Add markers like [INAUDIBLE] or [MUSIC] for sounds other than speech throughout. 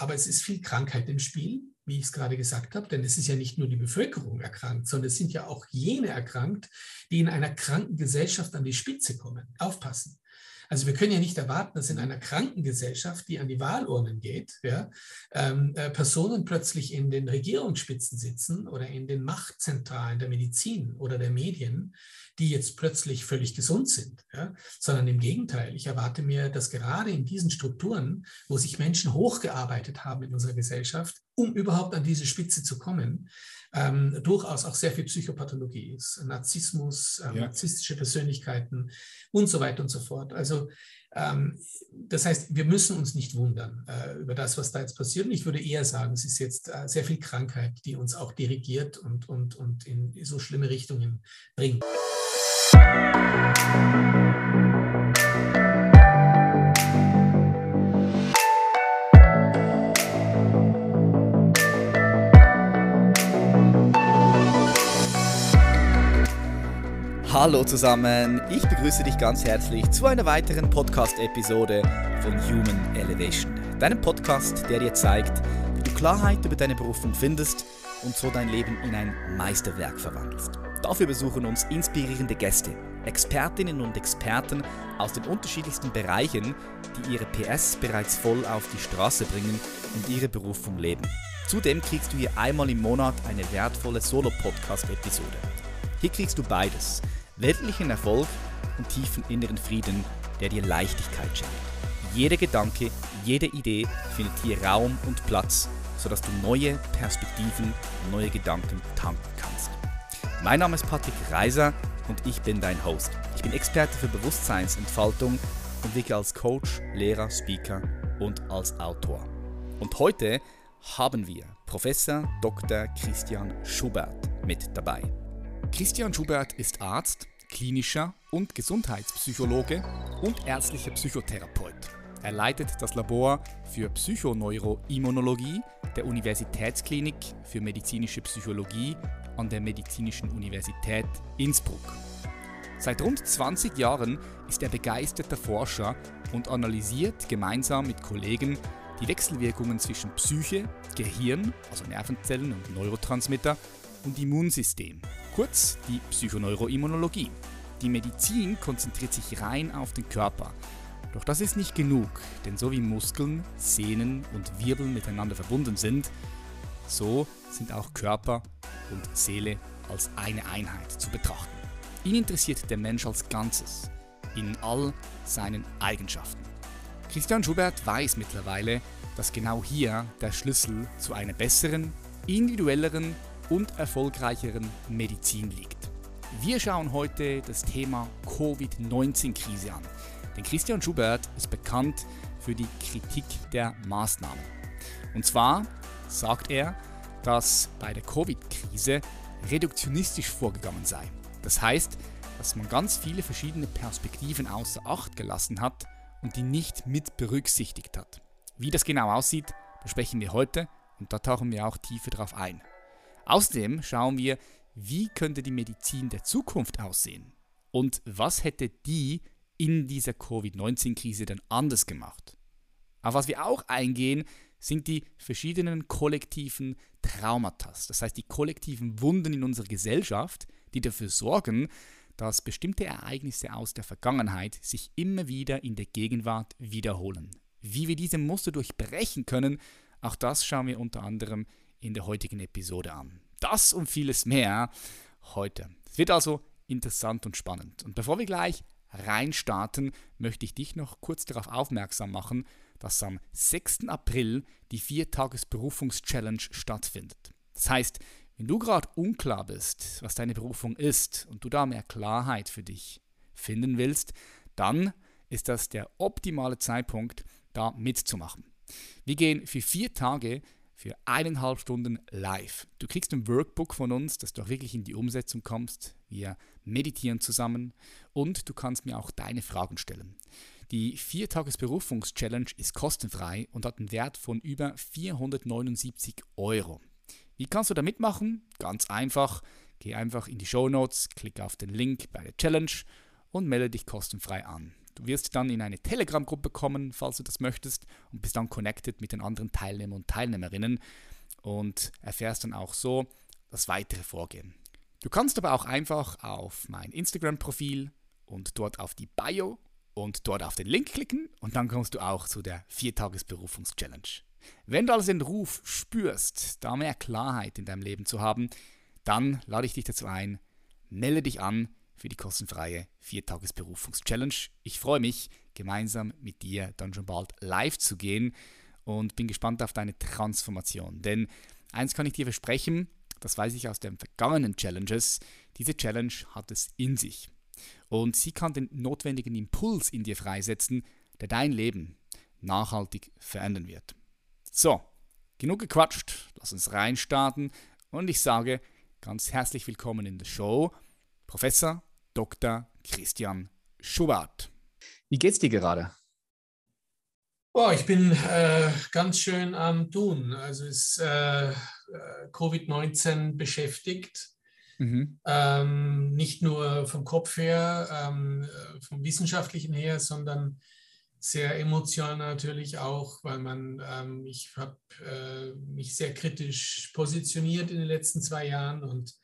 aber es ist viel Krankheit im Spiel, wie ich es gerade gesagt habe, denn es ist ja nicht nur die Bevölkerung erkrankt, sondern es sind ja auch jene erkrankt, die in einer kranken Gesellschaft an die Spitze kommen. Aufpassen. Also wir können ja nicht erwarten, dass in einer Krankengesellschaft, die an die Wahlurnen geht, ja, ähm, äh, Personen plötzlich in den Regierungsspitzen sitzen oder in den Machtzentralen der Medizin oder der Medien, die jetzt plötzlich völlig gesund sind, ja, sondern im Gegenteil. Ich erwarte mir, dass gerade in diesen Strukturen, wo sich Menschen hochgearbeitet haben in unserer Gesellschaft, um überhaupt an diese Spitze zu kommen, ähm, durchaus auch sehr viel Psychopathologie ist, Narzissmus, ähm, ja. narzisstische Persönlichkeiten und so weiter und so fort. Also das heißt, wir müssen uns nicht wundern äh, über das, was da jetzt passiert. Und ich würde eher sagen, es ist jetzt äh, sehr viel Krankheit, die uns auch dirigiert und, und, und in so schlimme Richtungen bringt. Hallo zusammen, ich begrüße dich ganz herzlich zu einer weiteren Podcast-Episode von Human Elevation. Deinem Podcast, der dir zeigt, wie du Klarheit über deine Berufung findest und so dein Leben in ein Meisterwerk verwandelst. Dafür besuchen uns inspirierende Gäste, Expertinnen und Experten aus den unterschiedlichsten Bereichen, die ihre PS bereits voll auf die Straße bringen und ihre Berufung leben. Zudem kriegst du hier einmal im Monat eine wertvolle Solo-Podcast-Episode. Hier kriegst du beides weltlichen Erfolg und tiefen inneren Frieden, der dir Leichtigkeit schenkt. Jeder Gedanke, jede Idee findet hier Raum und Platz, sodass du neue Perspektiven neue Gedanken tanken kannst. Mein Name ist Patrick Reiser und ich bin dein Host. Ich bin Experte für Bewusstseinsentfaltung und wirke als Coach, Lehrer, Speaker und als Autor. Und heute haben wir Professor Dr. Christian Schubert mit dabei. Christian Schubert ist Arzt, klinischer und Gesundheitspsychologe und ärztlicher Psychotherapeut. Er leitet das Labor für Psychoneuroimmunologie der Universitätsklinik für medizinische Psychologie an der Medizinischen Universität Innsbruck. Seit rund 20 Jahren ist er begeisterter Forscher und analysiert gemeinsam mit Kollegen die Wechselwirkungen zwischen Psyche, Gehirn, also Nervenzellen und Neurotransmitter und Immunsystem, kurz die Psychoneuroimmunologie. Die Medizin konzentriert sich rein auf den Körper. Doch das ist nicht genug, denn so wie Muskeln, Sehnen und Wirbel miteinander verbunden sind, so sind auch Körper und Seele als eine Einheit zu betrachten. Ihn interessiert der Mensch als Ganzes, in all seinen Eigenschaften. Christian Schubert weiß mittlerweile, dass genau hier der Schlüssel zu einer besseren, individuelleren und erfolgreicheren Medizin liegt. Wir schauen heute das Thema Covid-19-Krise an. Denn Christian Schubert ist bekannt für die Kritik der Maßnahmen. Und zwar sagt er, dass bei der Covid-Krise reduktionistisch vorgegangen sei. Das heißt, dass man ganz viele verschiedene Perspektiven außer Acht gelassen hat und die nicht mit berücksichtigt hat. Wie das genau aussieht, besprechen wir heute und da tauchen wir auch tiefer drauf ein. Außerdem schauen wir, wie könnte die Medizin der Zukunft aussehen und was hätte die in dieser Covid-19-Krise denn anders gemacht. Auf was wir auch eingehen, sind die verschiedenen kollektiven Traumata, das heißt die kollektiven Wunden in unserer Gesellschaft, die dafür sorgen, dass bestimmte Ereignisse aus der Vergangenheit sich immer wieder in der Gegenwart wiederholen. Wie wir diese Muster durchbrechen können, auch das schauen wir unter anderem in der heutigen Episode an. Das und vieles mehr heute. Es wird also interessant und spannend. Und bevor wir gleich reinstarten, möchte ich dich noch kurz darauf aufmerksam machen, dass am 6. April die 4-Tages-Berufungs-Challenge stattfindet. Das heißt, wenn du gerade unklar bist, was deine Berufung ist und du da mehr Klarheit für dich finden willst, dann ist das der optimale Zeitpunkt, da mitzumachen. Wir gehen für vier Tage für eineinhalb Stunden live. Du kriegst ein Workbook von uns, dass du auch wirklich in die Umsetzung kommst. Wir meditieren zusammen und du kannst mir auch deine Fragen stellen. Die 4-Tages-Berufungs-Challenge ist kostenfrei und hat einen Wert von über 479 Euro. Wie kannst du da mitmachen? Ganz einfach. Geh einfach in die Show Notes, klick auf den Link bei der Challenge und melde dich kostenfrei an. Du wirst dann in eine Telegram-Gruppe kommen, falls du das möchtest, und bist dann connected mit den anderen Teilnehmern und Teilnehmerinnen und erfährst dann auch so das weitere Vorgehen. Du kannst aber auch einfach auf mein Instagram-Profil und dort auf die Bio und dort auf den Link klicken und dann kommst du auch zu der Viertagesberufungs-Challenge. Wenn du also den Ruf spürst, da mehr Klarheit in deinem Leben zu haben, dann lade ich dich dazu ein, melde dich an für die kostenfreie Viertagesberufungs-Challenge. Ich freue mich, gemeinsam mit dir dann schon bald live zu gehen und bin gespannt auf deine Transformation. Denn eins kann ich dir versprechen, das weiß ich aus den vergangenen Challenges, diese Challenge hat es in sich. Und sie kann den notwendigen Impuls in dir freisetzen, der dein Leben nachhaltig verändern wird. So, genug gequatscht, lass uns reinstarten und ich sage ganz herzlich willkommen in der Show, Professor Dr. Christian Schubert. Wie geht's dir gerade? Oh, ich bin äh, ganz schön am Tun. Also ist äh, äh Covid-19 beschäftigt. Mhm. Ähm, nicht nur vom Kopf her, ähm, äh, vom wissenschaftlichen her, sondern sehr emotional natürlich auch, weil man, ähm, ich habe äh, mich sehr kritisch positioniert in den letzten zwei Jahren und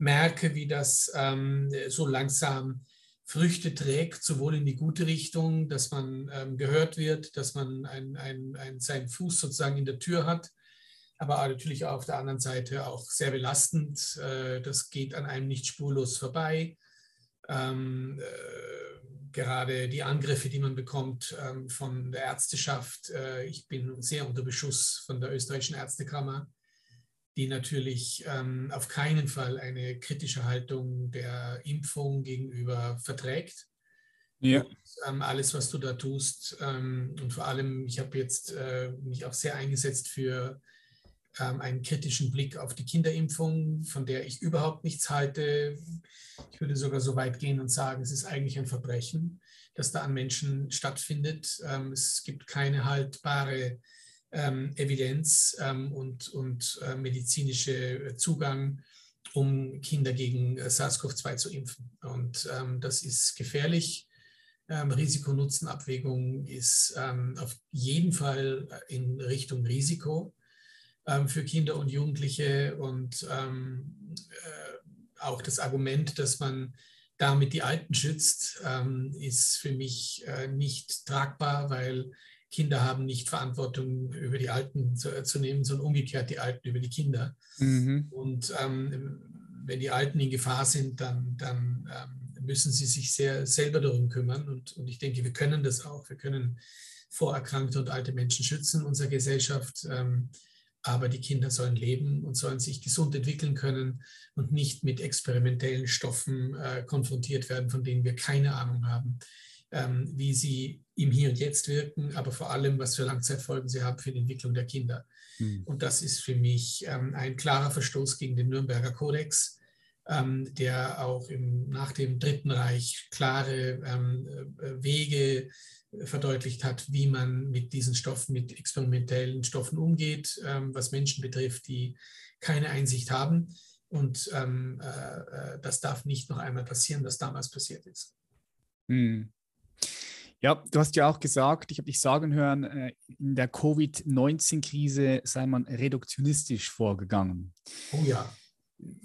merke, wie das ähm, so langsam Früchte trägt, sowohl in die gute Richtung, dass man ähm, gehört wird, dass man ein, ein, ein, seinen Fuß sozusagen in der Tür hat, aber natürlich auf der anderen Seite auch sehr belastend. Äh, das geht an einem nicht spurlos vorbei. Ähm, äh, gerade die Angriffe, die man bekommt ähm, von der Ärzteschaft. Äh, ich bin sehr unter Beschuss von der österreichischen Ärztekammer, die natürlich ähm, auf keinen Fall eine kritische Haltung der Impfung gegenüber verträgt. Ja. Und, ähm, alles, was du da tust. Ähm, und vor allem, ich habe jetzt äh, mich auch sehr eingesetzt für ähm, einen kritischen Blick auf die Kinderimpfung, von der ich überhaupt nichts halte. Ich würde sogar so weit gehen und sagen, es ist eigentlich ein Verbrechen, das da an Menschen stattfindet. Ähm, es gibt keine haltbare ähm, Evidenz und, und äh, medizinische Zugang, um Kinder gegen äh, SARS-CoV-2 zu impfen. Und das ist gefährlich. Risiko-Nutzen-Abwägung ist auf jeden Fall in Richtung Risiko ähm, für Kinder und Jugendliche und ähm, äh, auch das Argument, dass man damit die Alten schützt, ähm, ist für mich äh, nicht tragbar, weil Kinder haben nicht Verantwortung über die Alten zu, äh, zu nehmen, sondern umgekehrt die Alten über die Kinder. Mhm. Und ähm, wenn die Alten in Gefahr sind, dann, dann ähm, müssen sie sich sehr selber darum kümmern. Und, und ich denke, wir können das auch. Wir können vorerkrankte und alte Menschen schützen in unserer Gesellschaft. Ähm, aber die Kinder sollen leben und sollen sich gesund entwickeln können und nicht mit experimentellen Stoffen äh, konfrontiert werden, von denen wir keine Ahnung haben, ähm, wie sie im Hier und Jetzt wirken, aber vor allem, was für Langzeitfolgen sie haben für die Entwicklung der Kinder. Mhm. Und das ist für mich ähm, ein klarer Verstoß gegen den Nürnberger Kodex, ähm, der auch im, nach dem Dritten Reich klare ähm, äh, Wege verdeutlicht hat, wie man mit diesen Stoffen, mit experimentellen Stoffen umgeht, ähm, was Menschen betrifft, die keine Einsicht haben. Und ähm, äh, äh, das darf nicht noch einmal passieren, was damals passiert ist. Hm. Ja, du hast ja auch gesagt, ich habe dich sagen hören, äh, in der Covid-19-Krise sei man reduktionistisch vorgegangen. Oh ja.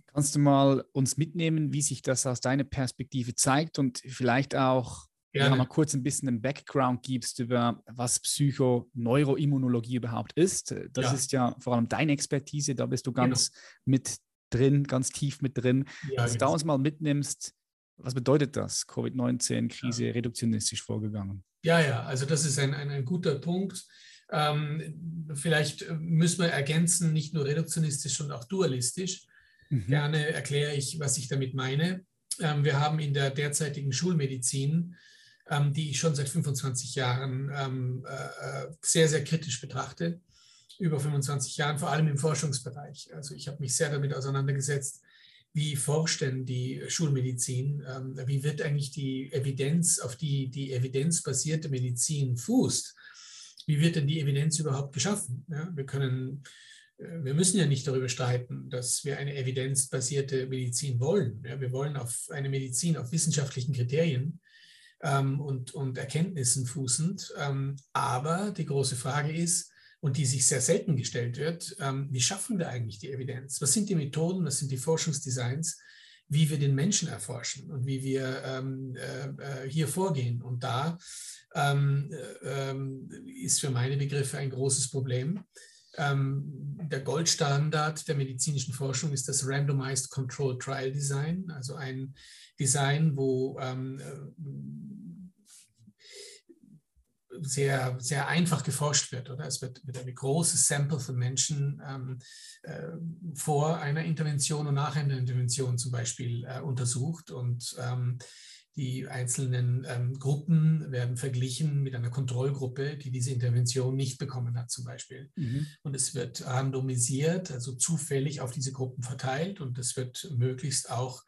Kannst du mal uns mitnehmen, wie sich das aus deiner Perspektive zeigt und vielleicht auch Gerne. ja, mal kurz ein bisschen einen Background gibst über was Psychoneuroimmunologie überhaupt ist. Das ja. ist ja vor allem deine Expertise, da bist du genau. ganz genau. mit drin, ganz tief mit drin. Ja, Dass genau. du da uns mal mitnimmst, was bedeutet das, Covid-19-Krise ja. reduktionistisch vorgegangen? Ja, ja, also das ist ein, ein, ein guter Punkt. Ähm, vielleicht müssen wir ergänzen, nicht nur reduktionistisch, sondern auch dualistisch. Mhm. Gerne erkläre ich, was ich damit meine. Ähm, wir haben in der derzeitigen Schulmedizin ähm, die ich schon seit 25 Jahren ähm, äh, äh, sehr, sehr kritisch betrachte. Über 25 Jahren, vor allem im Forschungsbereich. Also ich habe mich sehr damit auseinandergesetzt, wie forscht denn die Schulmedizin? Ähm, wie wird eigentlich die Evidenz, auf die die evidenzbasierte Medizin fußt? Wie wird denn die Evidenz überhaupt geschaffen? Ja, wir können äh, wir müssen ja nicht darüber streiten, dass wir eine evidenzbasierte Medizin wollen. Ja, wir wollen auf eine Medizin auf wissenschaftlichen Kriterien ähm, und, und Erkenntnissen fußend. Ähm, aber die große Frage ist, und die sich sehr selten gestellt wird, ähm, wie schaffen wir eigentlich die Evidenz? Was sind die Methoden, was sind die Forschungsdesigns, wie wir den Menschen erforschen und wie wir ähm, äh, äh hier vorgehen? Und da ähm, äh, ähm, ist für meine Begriffe ein großes Problem. Ähm, der Goldstandard der medizinischen Forschung ist das Randomized Controlled Trial Design, also ein Design, wo ähm, sehr, sehr einfach geforscht wird. Oder? Es wird, wird eine große Sample von Menschen ähm, äh, vor einer Intervention und nach einer Intervention zum Beispiel äh, untersucht und ähm, die einzelnen ähm, Gruppen werden verglichen mit einer Kontrollgruppe, die diese Intervention nicht bekommen hat, zum Beispiel. Mhm. Und es wird randomisiert, also zufällig auf diese Gruppen verteilt und es wird möglichst auch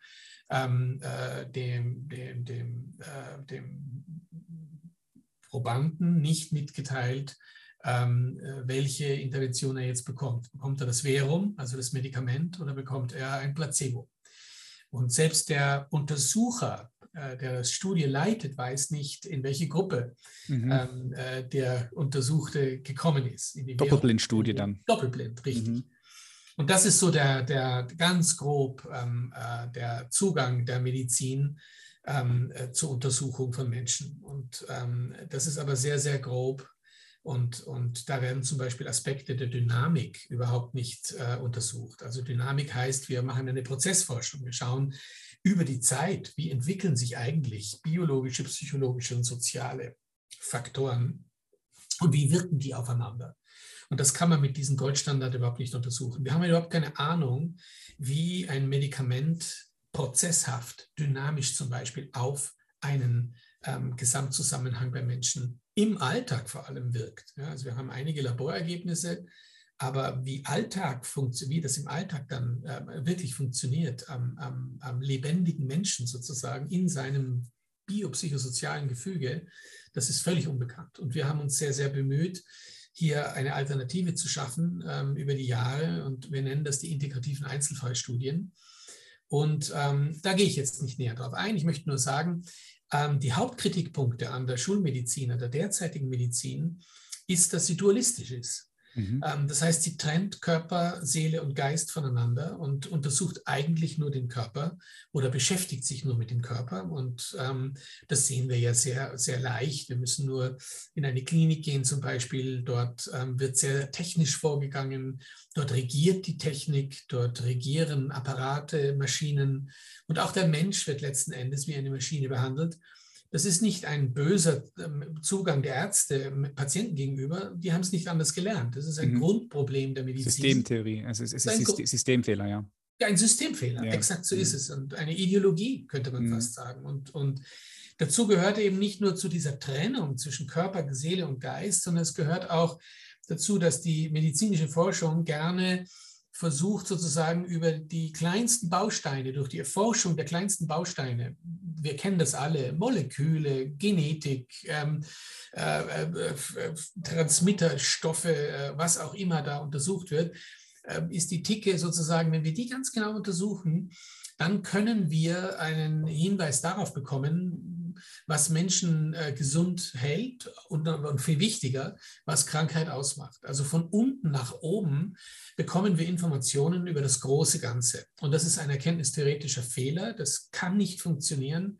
ähm, äh, dem, dem, dem, äh, dem Probanden nicht mitgeteilt, ähm, äh, welche Intervention er jetzt bekommt. Bekommt er das Verum, also das Medikament, oder bekommt er ein Placebo? Und selbst der Untersucher, äh, der das Studie leitet, weiß nicht, in welche Gruppe mhm. ähm, äh, der Untersuchte gekommen ist. Doppelblindstudie dann. Doppelblind, richtig. Mhm. Und das ist so der, der ganz grob ähm, äh, der Zugang der Medizin ähm, äh, zur Untersuchung von Menschen. Und ähm, das ist aber sehr, sehr grob. Und, und da werden zum Beispiel Aspekte der Dynamik überhaupt nicht äh, untersucht. Also Dynamik heißt, wir machen eine Prozessforschung. Wir schauen über die Zeit, wie entwickeln sich eigentlich biologische, psychologische und soziale Faktoren und wie wirken die aufeinander. Und das kann man mit diesem Goldstandard überhaupt nicht untersuchen. Wir haben überhaupt keine Ahnung, wie ein Medikament prozesshaft, dynamisch zum Beispiel auf einen ähm, Gesamtzusammenhang bei Menschen im Alltag vor allem wirkt. Ja, also wir haben einige Laborergebnisse, aber wie Alltag wie das im Alltag dann äh, wirklich funktioniert, am, am, am, lebendigen Menschen sozusagen in seinem biopsychosozialen Gefüge, das ist völlig unbekannt. Und wir haben uns sehr, sehr bemüht, hier eine Alternative zu schaffen ähm, über die Jahre. Und wir nennen das die integrativen Einzelfallstudien. Und ähm, da gehe ich jetzt nicht näher drauf ein. Ich möchte nur sagen, ähm, die Hauptkritikpunkte an der Schulmedizin, an der derzeitigen Medizin, ist, dass sie dualistisch ist. Mhm. Ähm, das heißt, sie trennt Körper, Seele und Geist voneinander und untersucht eigentlich nur den Körper oder beschäftigt sich nur mit dem Körper. Und ähm, das sehen wir ja sehr, sehr leicht. Wir müssen nur in eine Klinik gehen zum Beispiel. Dort ähm, wird sehr technisch vorgegangen. Dort regiert die Technik, dort regieren Apparate, Maschinen. Und auch der Mensch wird letzten Endes wie eine Maschine behandelt. Das ist nicht ein böser ähm, Zugang der Ärzte Patienten gegenüber. Die haben es nicht anders gelernt. Das ist ein mhm. Grundproblem der Medizin. Systemtheorie, also es ist ein Systemfehler, ja. Ja, ein Systemfehler, ja. exakt so mhm. ist es. Und eine Ideologie, könnte man mhm. fast sagen. Und, und dazu gehört eben nicht nur zu dieser Trennung zwischen Körper, Seele und Geist, sondern es gehört auch dazu, dass die medizinische Forschung gerne versucht sozusagen über die kleinsten Bausteine, durch die Erforschung der kleinsten Bausteine, wir kennen das alle, Moleküle, Genetik, ähm, äh, äh, Transmitterstoffe, äh, was auch immer da untersucht wird, äh, ist die Ticke sozusagen, wenn wir die ganz genau untersuchen, dann können wir einen Hinweis darauf bekommen, was Menschen äh, gesund hält und, und viel wichtiger, was Krankheit ausmacht. Also von unten nach oben bekommen wir Informationen über das große Ganze. Und das ist ein erkenntnistheoretischer Fehler. Das kann nicht funktionieren.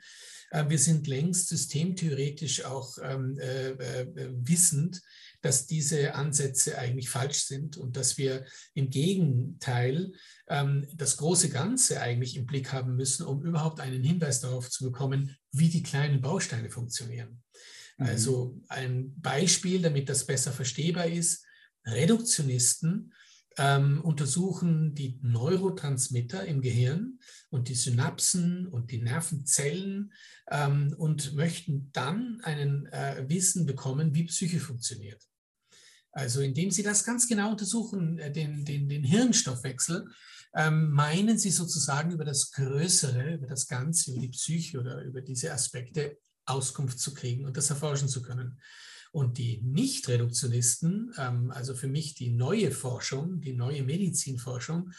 Äh, wir sind längst systemtheoretisch auch ähm, äh, äh, wissend, dass diese Ansätze eigentlich falsch sind und dass wir im Gegenteil ähm, das große Ganze eigentlich im Blick haben müssen, um überhaupt einen Hinweis darauf zu bekommen, wie die kleinen Bausteine funktionieren. Mhm. Also ein Beispiel, damit das besser verstehbar ist, Reduktionisten ähm, untersuchen die Neurotransmitter im Gehirn und die Synapsen und die Nervenzellen ähm, und möchten dann einen äh, Wissen bekommen, wie Psyche funktioniert. Also indem sie das ganz genau untersuchen, äh, den, den, den Hirnstoffwechsel, ähm, meinen sie sozusagen über das Größere, über das Ganze, über die Psyche oder über diese Aspekte Auskunft zu kriegen und das erforschen zu können. Und die Nicht-Reduktionisten, ähm, also für mich die neue Forschung, die neue Medizinforschung,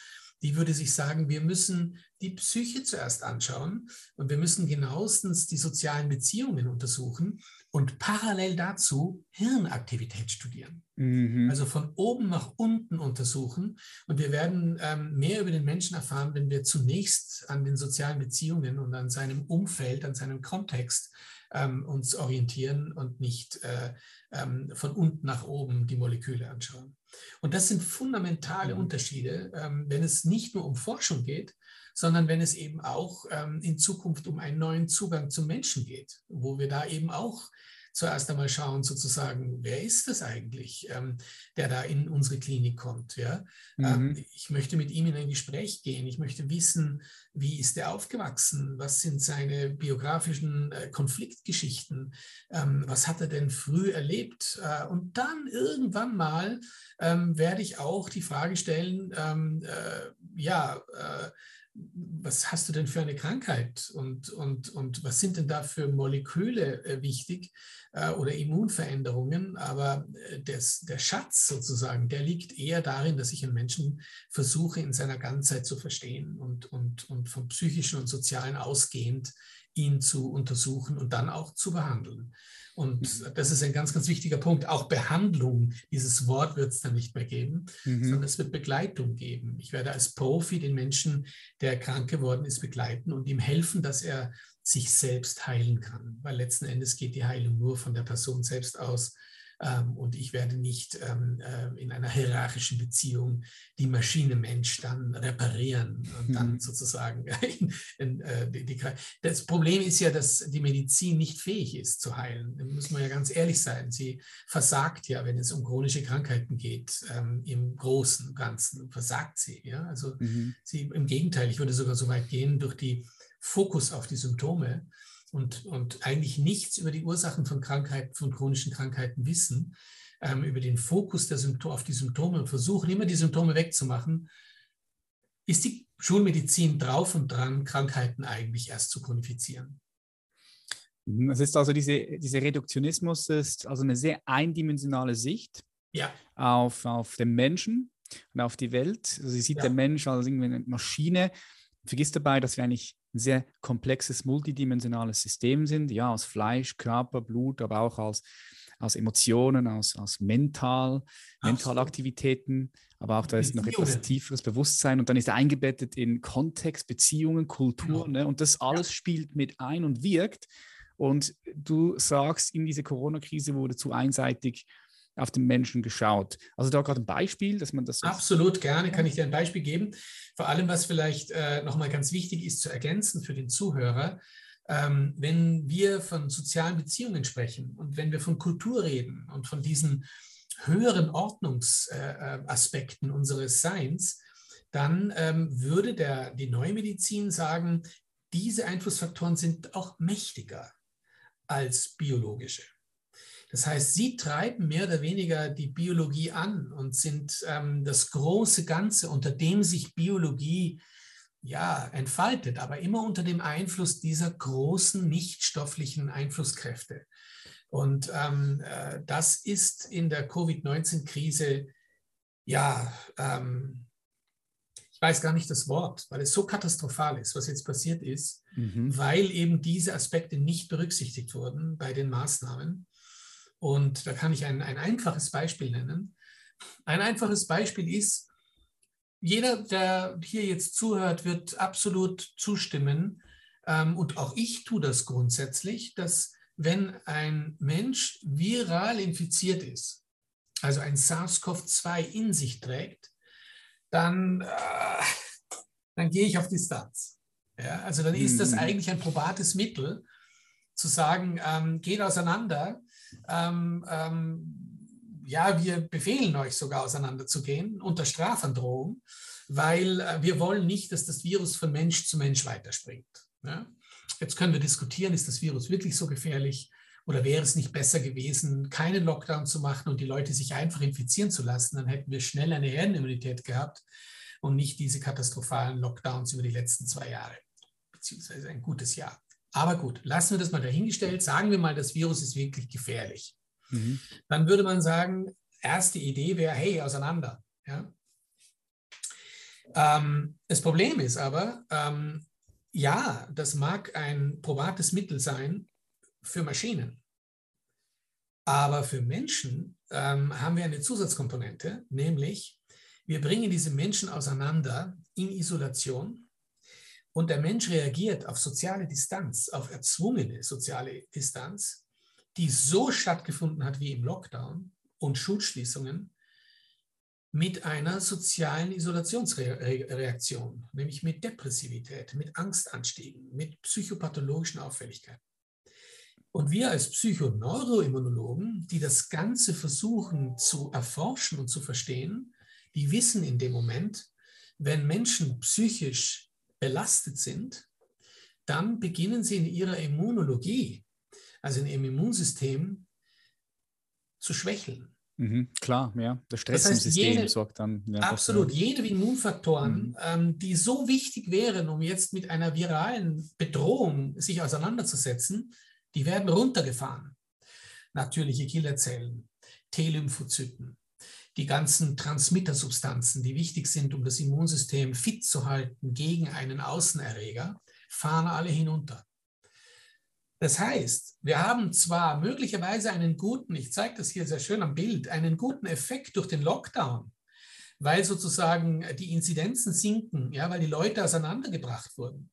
die würde sich sagen, wir müssen die Psyche zuerst anschauen und wir müssen genauestens die sozialen Beziehungen untersuchen und parallel dazu Hirnaktivität studieren. Mhm. Also von oben nach unten untersuchen. Und wir werden ähm, mehr über den Menschen erfahren, wenn wir zunächst an den sozialen Beziehungen und an seinem Umfeld, an seinem Kontext ähm, uns orientieren und nicht äh, ähm, von unten nach oben die Moleküle anschauen. Und das sind fundamentale mhm. Unterschiede, ähm, wenn es nicht nur um Forschung geht, sondern wenn es eben auch ähm, in Zukunft um einen neuen Zugang zum Menschen geht, wo wir da eben auch zuerst einmal schauen, sozusagen, wer ist das eigentlich, ähm, der da in unsere Klinik kommt. Ja? Ähm, mhm. ich möchte mit ihm in ein Gespräch gehen. Ich möchte wissen, wie ist er aufgewachsen? Was sind seine biografischen äh, Konfliktgeschichten? Ähm, was hat er denn früh erlebt? Äh, und dann irgendwann mal ähm, werde ich auch die Frage stellen, ähm, äh, ja, äh, was hast du denn für eine Krankheit und, und, und was sind denn da für Moleküle äh, wichtig äh, oder Immunveränderungen? Aber äh, des, der Schatz sozusagen, der liegt eher darin, dass ich einen Menschen versuche in seiner Ganzheit zu verstehen und, und, und vom psychischen und sozialen ausgehend ihn zu untersuchen und dann auch zu behandeln. Und mhm. das ist ein ganz, ganz wichtiger Punkt. Auch Behandlung, dieses Wort wird es dann nicht mehr geben, mhm. sondern es wird Begleitung geben. Ich werde als Profi den Menschen, der krank geworden ist, begleiten und ihm helfen, dass er sich selbst heilen kann. Weil letzten Endes geht die Heilung nur von der Person selbst aus. Ähm, und ich werde nicht ähm, äh, in einer hierarchischen Beziehung die Maschine Mensch dann reparieren und dann mhm. sozusagen. [LAUGHS] In, in, äh, die, die, das Problem ist ja, dass die Medizin nicht fähig ist zu heilen. Da muss man ja ganz ehrlich sein. Sie versagt ja, wenn es um chronische Krankheiten geht, ähm, im Großen und Ganzen versagt sie. Ja? Also mhm. sie, im Gegenteil, ich würde sogar so weit gehen, durch die Fokus auf die Symptome und, und eigentlich nichts über die Ursachen von Krankheiten, von chronischen Krankheiten wissen, ähm, über den Fokus der Symptome, auf die Symptome und versuchen immer die Symptome wegzumachen, ist die Schulmedizin drauf und dran, Krankheiten eigentlich erst zu chronifizieren. Mhm, es ist also diese, dieser Reduktionismus ist also eine sehr eindimensionale Sicht ja. auf, auf den Menschen und auf die Welt. Also sie sieht ja. den Mensch als irgendwie eine Maschine, vergisst dabei, dass wir eigentlich ein sehr komplexes, multidimensionales System sind, ja, aus Fleisch, Körper, Blut, aber auch aus, aus Emotionen, aus, aus mental, Mentalaktivitäten, aber auch da ist noch etwas tieferes Bewusstsein und dann ist er eingebettet in Kontext, Beziehungen, Kultur genau. ne? und das alles ja. spielt mit ein und wirkt. Und du sagst, in dieser Corona-Krise wurde zu einseitig auf den Menschen geschaut. Also da gerade ein Beispiel, dass man das. Absolut gerne kann ich dir ein Beispiel geben. Vor allem, was vielleicht äh, nochmal ganz wichtig ist zu ergänzen für den Zuhörer. Ähm, wenn wir von sozialen Beziehungen sprechen und wenn wir von Kultur reden und von diesen höheren Ordnungsaspekten äh, unseres Seins, dann ähm, würde der, die Neue Medizin sagen, diese Einflussfaktoren sind auch mächtiger als biologische. Das heißt, sie treiben mehr oder weniger die Biologie an und sind ähm, das große Ganze, unter dem sich Biologie ja, entfaltet, aber immer unter dem Einfluss dieser großen nichtstofflichen Einflusskräfte. Und ähm, äh, das ist in der Covid-19-Krise, ja, ähm, ich weiß gar nicht das Wort, weil es so katastrophal ist, was jetzt passiert ist, mhm. weil eben diese Aspekte nicht berücksichtigt wurden bei den Maßnahmen. Und da kann ich ein, ein einfaches Beispiel nennen. Ein einfaches Beispiel ist, jeder, der hier jetzt zuhört, wird absolut zustimmen, ähm, und auch ich tue das grundsätzlich, dass wenn ein Mensch viral infiziert ist, also ein SARS-CoV-2 in sich trägt, dann, äh, dann gehe ich auf Distanz. Ja, also dann ist das mhm. eigentlich ein probates Mittel, zu sagen, ähm, geht auseinander, ähm, ähm, ja, wir befehlen euch sogar auseinanderzugehen unter Strafandrohung, weil äh, wir wollen nicht, dass das Virus von Mensch zu Mensch weiterspringt. Ja? Jetzt können wir diskutieren, ist das Virus wirklich so gefährlich oder wäre es nicht besser gewesen, keinen Lockdown zu machen und die Leute sich einfach infizieren zu lassen? Dann hätten wir schnell eine Herdenimmunität gehabt und nicht diese katastrophalen Lockdowns über die letzten zwei Jahre, beziehungsweise ein gutes Jahr. Aber gut, lassen wir das mal dahingestellt. Sagen wir mal, das Virus ist wirklich gefährlich. mhm. dann würde man sagen, erste Idee wäre, hey, auseinander. Ja? Ähm, das Problem ist aber, ähm, ja, das mag ein probates Mittel sein für Maschinen. Aber für Menschen ähm, haben wir eine Zusatzkomponente, nämlich wir bringen diese Menschen auseinander in Isolation und der Mensch reagiert auf soziale Distanz, auf erzwungene soziale Distanz, die so stattgefunden hat wie im Lockdown und Schulschließungen, mit einer sozialen Isolationsreaktion, nämlich mit Depressivität, mit Angstanstiegen, mit psychopathologischen Auffälligkeiten. Und wir als Psychoneuroimmunologen, die das Ganze versuchen zu erforschen und zu verstehen, die wissen in dem Moment, wenn Menschen psychisch belastet sind, dann beginnen sie in ihrer Immunologie, also in ihrem Immunsystem, zu schwächeln. Mhm, klar, ja. Der Stress das heißt, im System jene, sorgt dann. Ja, absolut, jene Immunfaktoren, mhm. ähm, die so wichtig wären, um jetzt mit einer viralen Bedrohung sich auseinanderzusetzen, die werden runtergefahren. Natürliche Killerzellen, T-Lymphozyten, die ganzen Transmittersubstanzen, die wichtig sind, um das Immunsystem fit zu halten gegen einen Außenerreger, fahren alle hinunter. Das heißt, wir haben zwar möglicherweise einen guten, ich zeige das hier sehr schön am Bild, einen guten Effekt durch den Lockdown, weil sozusagen die Inzidenzen sinken, ja, weil die Leute auseinandergebracht wurden.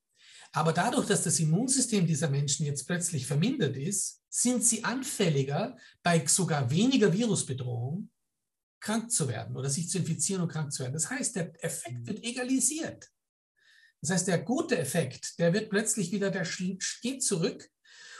Aber dadurch, dass das Immunsystem dieser Menschen jetzt plötzlich vermindert ist, sind sie anfälliger, bei sogar weniger Virusbedrohung krank zu werden oder sich zu infizieren und krank zu werden. Das heißt, der Effekt wird egalisiert. Das heißt, der gute Effekt, der wird plötzlich wieder, der geht zurück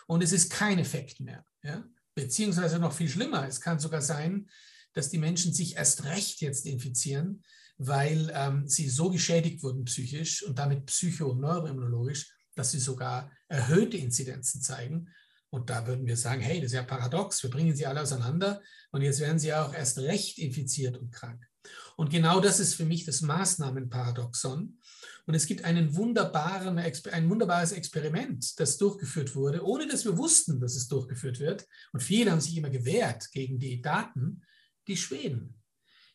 und es ist kein Effekt mehr. Ja? Beziehungsweise noch viel schlimmer, es kann sogar sein, dass die Menschen sich erst recht jetzt infizieren, weil ähm, sie so geschädigt wurden psychisch und damit psycho- und neuroimmunologisch, dass sie sogar erhöhte Inzidenzen zeigen. Und da würden wir sagen, hey, das ist ja paradox, wir bringen sie alle auseinander und jetzt werden sie auch erst recht infiziert und krank. Und genau das ist für mich das Maßnahmenparadoxon. Und es gibt einen wunderbaren, ein wunderbares Experiment, das durchgeführt wurde, ohne dass wir wussten, dass es durchgeführt wird. Und viele haben sich immer gewehrt gegen die Daten. Die Schweden,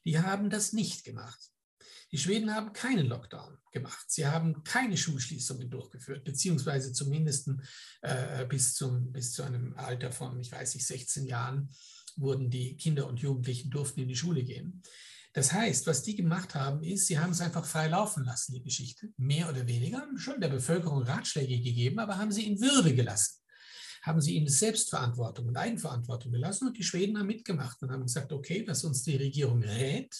die haben das nicht gemacht. Die Schweden haben keinen Lockdown gemacht. Sie haben keine Schulschließungen durchgeführt, beziehungsweise zumindest äh, bis, zum, bis zu einem Alter von, ich weiß nicht, 16 Jahren wurden die Kinder und Jugendlichen durften in die Schule gehen. Das heißt, was die gemacht haben, ist, sie haben es einfach frei laufen lassen, die Geschichte, mehr oder weniger, schon der Bevölkerung Ratschläge gegeben, aber haben sie in Würde gelassen, haben sie in Selbstverantwortung und Eigenverantwortung gelassen und die Schweden haben mitgemacht und haben gesagt, okay, was uns die Regierung rät,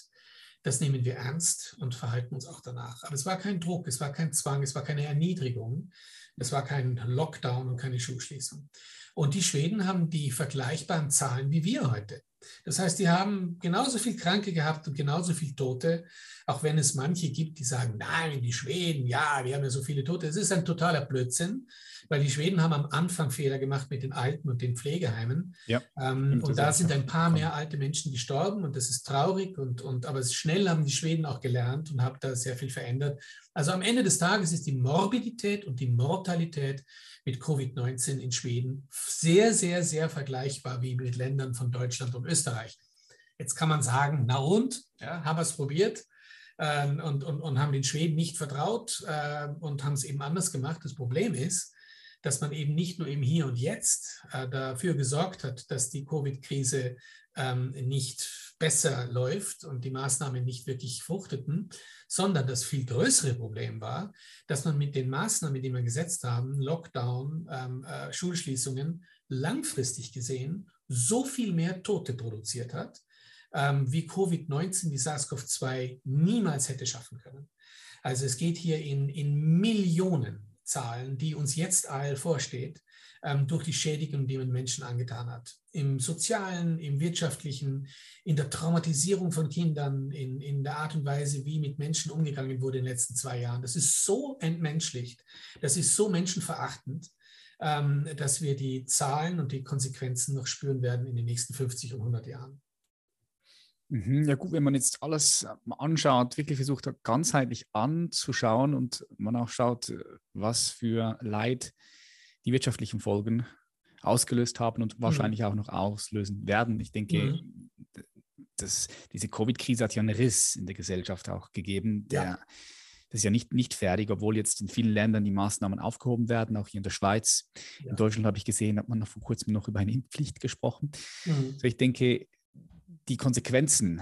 das nehmen wir ernst und verhalten uns auch danach. Aber es war kein Druck, es war kein Zwang, es war keine Erniedrigung, es war kein Lockdown und keine Schulschließung. Und die Schweden haben die vergleichbaren Zahlen wie wir heute. Das heißt, die haben genauso viel Kranke gehabt und genauso viel Tote, auch wenn es manche gibt, die sagen, nein, die Schweden, ja, wir haben ja so viele Tote. Es ist ein totaler Blödsinn, weil die Schweden haben am Anfang Fehler gemacht mit den Alten und den Pflegeheimen. Ja, ähm, und da sind ein paar mehr alte Menschen gestorben und das ist traurig. Und, und, aber schnell haben die Schweden auch gelernt und haben da sehr viel verändert. Also am Ende des Tages ist die Morbidität und die Mortalität mit Covid-19 in Schweden sehr, sehr, sehr vergleichbar wie mit Ländern von Deutschland und Österreich. Jetzt kann man sagen, na und, ja, haben wir es probiert äh, und, und, und haben den Schweden nicht vertraut äh, und haben es eben anders gemacht. Das Problem ist, dass man eben nicht nur im Hier und Jetzt äh, dafür gesorgt hat, dass die Covid-Krise ähm, nicht besser läuft und die Maßnahmen nicht wirklich fruchteten, sondern das viel größere Problem war, dass man mit den Maßnahmen, die man gesetzt haben, Lockdown, ähm, äh, Schulschließungen, langfristig gesehen so viel mehr Tote produziert hat, ähm, wie Covid-19, wie SARS-CoV-2 niemals hätte schaffen können. Also es geht hier in, in Millionen Zahlen, die uns jetzt AL vorsteht, ähm, durch die Schädigung, die man Menschen angetan hat. Im sozialen, im wirtschaftlichen, in der Traumatisierung von Kindern, in, in der Art und Weise, wie mit Menschen umgegangen wurde in den letzten zwei Jahren. Das ist so entmenschlicht, das ist so menschenverachtend, ähm, dass wir die Zahlen und die Konsequenzen noch spüren werden in den nächsten 50 und 100 Jahren. Mhm, ja gut, wenn man jetzt alles ähm, anschaut, wirklich versucht ganzheitlich anzuschauen und man auch schaut, äh, was für Leid die wirtschaftlichen Folgen ausgelöst haben und mhm. wahrscheinlich mhm. auch noch auslösen werden. Ich denke, mhm. das, diese Covid-Krise hat ja einen Riss in der Gesellschaft auch gegeben, der ja. Das ist ja nicht, nicht fertig, obwohl jetzt in vielen Ländern die Maßnahmen aufgehoben werden, auch hier in der Schweiz. Ja. In Deutschland habe ich gesehen, hat man vor kurzem noch über eine Impfpflicht gesprochen. Mhm. So ich denke, die Konsequenzen,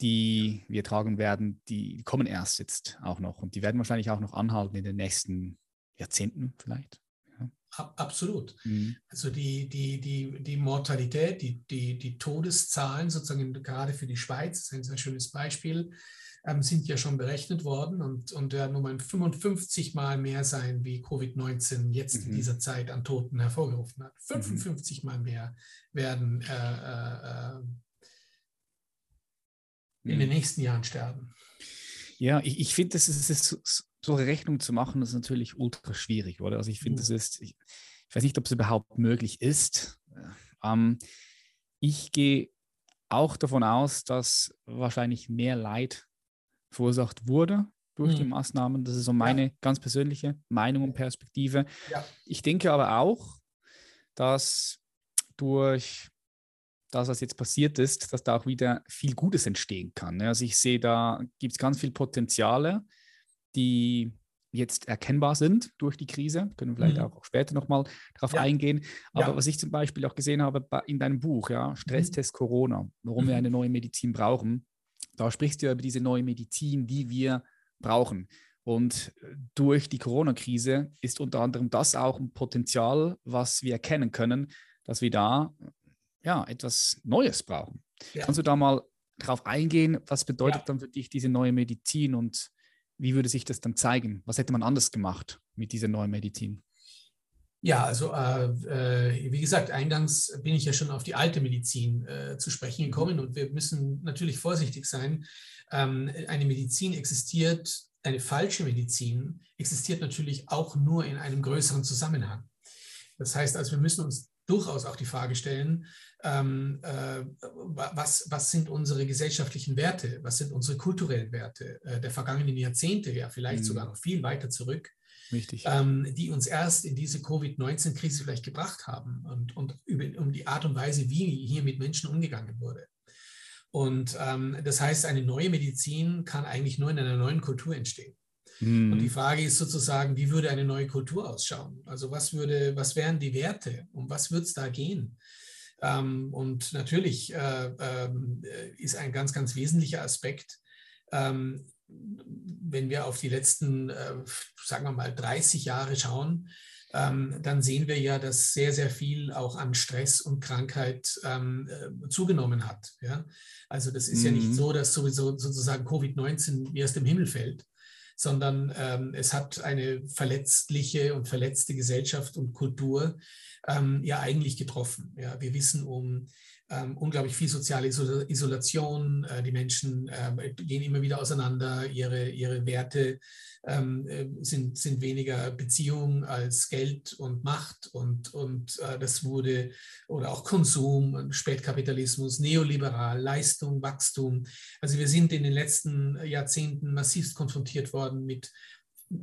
die wir tragen werden, die kommen erst jetzt auch noch und die werden wahrscheinlich auch noch anhalten in den nächsten Jahrzehnten vielleicht. Absolut. Mhm. Also die, die, die, die Mortalität, die, die, die Todeszahlen sozusagen gerade für die Schweiz, ist ein sehr schönes Beispiel, ähm, sind ja schon berechnet worden und, und werden um ein 55 Mal mehr sein, wie Covid-19 jetzt mhm. in dieser Zeit an Toten hervorgerufen hat. 55 mhm. Mal mehr werden äh, äh, in den nächsten Jahren sterben. Ja, ich, ich finde, das ist, ist, so eine Rechnung zu machen, ist natürlich ultra schwierig, oder? Also ich finde, das ist, ich, ich, weiß nicht, ob es überhaupt möglich ist. Ähm, ich gehe auch davon aus, dass wahrscheinlich mehr Leid verursacht wurde durch mhm. die Maßnahmen. Das ist so meine ja. ganz persönliche Meinung und Perspektive. Ja. Ich denke aber auch, dass durch das, was jetzt passiert ist, dass da auch wieder viel Gutes entstehen kann. Also ich sehe, da gibt es ganz viele Potenziale, die jetzt erkennbar sind durch die Krise. Können wir vielleicht mhm. auch später nochmal darauf ja. eingehen. Aber ja. was ich zum Beispiel auch gesehen habe in deinem Buch, ja, Stresstest mhm. Corona, warum mhm. wir eine neue Medizin brauchen, da sprichst du ja über diese neue Medizin, die wir brauchen. Und durch die Corona-Krise ist unter anderem das auch ein Potenzial, was wir erkennen können, dass wir da ja, etwas Neues brauchen. Ja. Kannst du da mal drauf eingehen, was bedeutet dann für dich diese neue Medizin und wie würde sich das dann zeigen? Was hätte man anders gemacht mit dieser neuen Medizin? Ja, also äh, äh, wie gesagt, eingangs bin ich ja schon auf die alte Medizin äh, zu sprechen mhm. gekommen und wir müssen natürlich vorsichtig sein. Ähm, eine Medizin existiert, eine falsche Medizin existiert natürlich auch nur in einem größeren Zusammenhang. Das heißt also, wir müssen uns durchaus auch die Frage stellen, ähm, äh, was, was sind unsere gesellschaftlichen Werte, was sind unsere kulturellen Werte äh, der vergangenen Jahrzehnte, ja vielleicht mhm. sogar noch viel weiter zurück ähm, die uns erst in diese Covid-19-Krise vielleicht gebracht haben und, und über, um die Art und Weise, wie hier mit Menschen umgegangen wurde. Und ähm, das heißt, eine neue Medizin kann eigentlich nur in einer neuen Kultur entstehen. Mhm. Und die Frage ist sozusagen, wie würde eine neue Kultur ausschauen? Also was würde, was wären die Werte? Um was wird es da gehen? Ähm, und natürlich äh, äh, ist ein ganz, ganz wesentlicher Aspekt, ähm, wenn wir auf die letzten, äh, sagen wir mal, 30 Jahre schauen, ähm, dann sehen wir ja, dass sehr, sehr viel auch an Stress und Krankheit ähm, äh, zugenommen hat. Ja? Also das ist mhm. ja nicht mhm. so, dass sowieso sozusagen Covid-19 wie aus dem Himmel fällt, sondern ähm, es hat eine verletzliche und verletzte Gesellschaft und Kultur ähm, ja eigentlich getroffen. Ja? Wir wissen um ähm, unglaublich viel soziale Isolation. Äh, die Menschen äh, gehen immer wieder auseinander. Ihre, ihre Werte ähm, äh, sind, sind weniger Beziehung als Geld und Macht. Und, und äh, das wurde, oder auch Konsum, Spätkapitalismus, neoliberal, Leistung, Wachstum. Also wir sind in den letzten Jahrzehnten massivst konfrontiert worden mit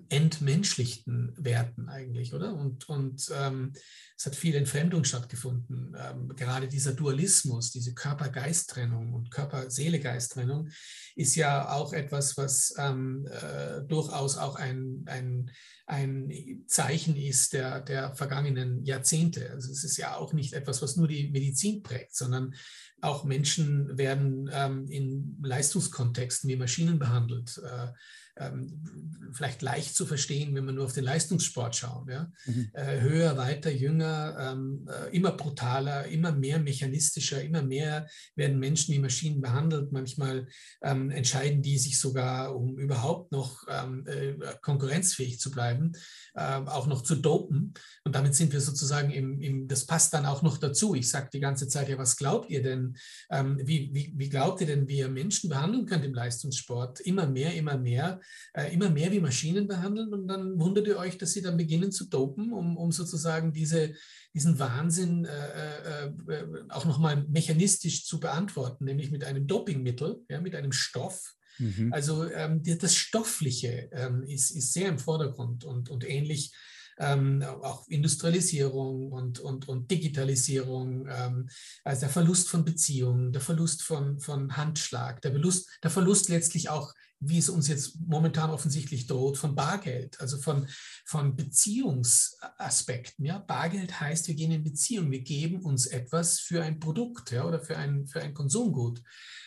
entmenschlichten Werten eigentlich, oder? Und, und ähm, es hat viel Entfremdung stattgefunden. Ähm, gerade dieser Dualismus, diese Körper-Geist-Trennung und Körper-Seele-Geist-Trennung ist ja auch etwas, was ähm, äh, durchaus auch ein, ein, ein Zeichen ist der, der vergangenen Jahrzehnte. Also es ist ja auch nicht etwas, was nur die Medizin prägt, sondern auch Menschen werden ähm, in Leistungskontexten wie Maschinen behandelt. Äh, ähm, vielleicht leicht zu verstehen, wenn man nur auf den Leistungssport schaut. Ja? Mhm. Äh, höher, weiter, jünger, ähm, äh, immer brutaler, immer mehr mechanistischer, immer mehr werden Menschen wie Maschinen behandelt. Manchmal ähm, entscheiden die sich sogar, um überhaupt noch ähm, äh, konkurrenzfähig zu bleiben, ähm, auch noch zu dopen. Und damit sind wir sozusagen im, im das passt dann auch noch dazu. Ich sage die ganze Zeit, ja, was glaubt ihr denn? Ähm, wie, wie, wie glaubt ihr denn, wie ihr Menschen behandeln könnt im Leistungssport? Immer mehr, immer mehr äh, immer mehr wie Maschinen behandeln und dann wundert ihr euch, dass sie dann beginnen zu dopen, um, um sozusagen diese, diesen Wahnsinn äh, äh, äh auch nochmal mechanistisch zu beantworten, nämlich mit einem Dopingmittel, ja, mit einem Stoff. Mhm. Also ähm, das Stoffliche ähm, ist, ist sehr im Vordergrund und, und ähnlich ähm, auch Industrialisierung und, und, und Digitalisierung, ähm, also der Verlust von Beziehungen, der Verlust von, von Handschlag, der Verlust, der Verlust letztlich auch wie es uns jetzt momentan offensichtlich droht, von Bargeld, also von, von Beziehungsaspekten. Ja? Bargeld heißt, wir gehen in Beziehung, wir geben uns etwas für ein Produkt ja, oder für ein, für ein Konsumgut.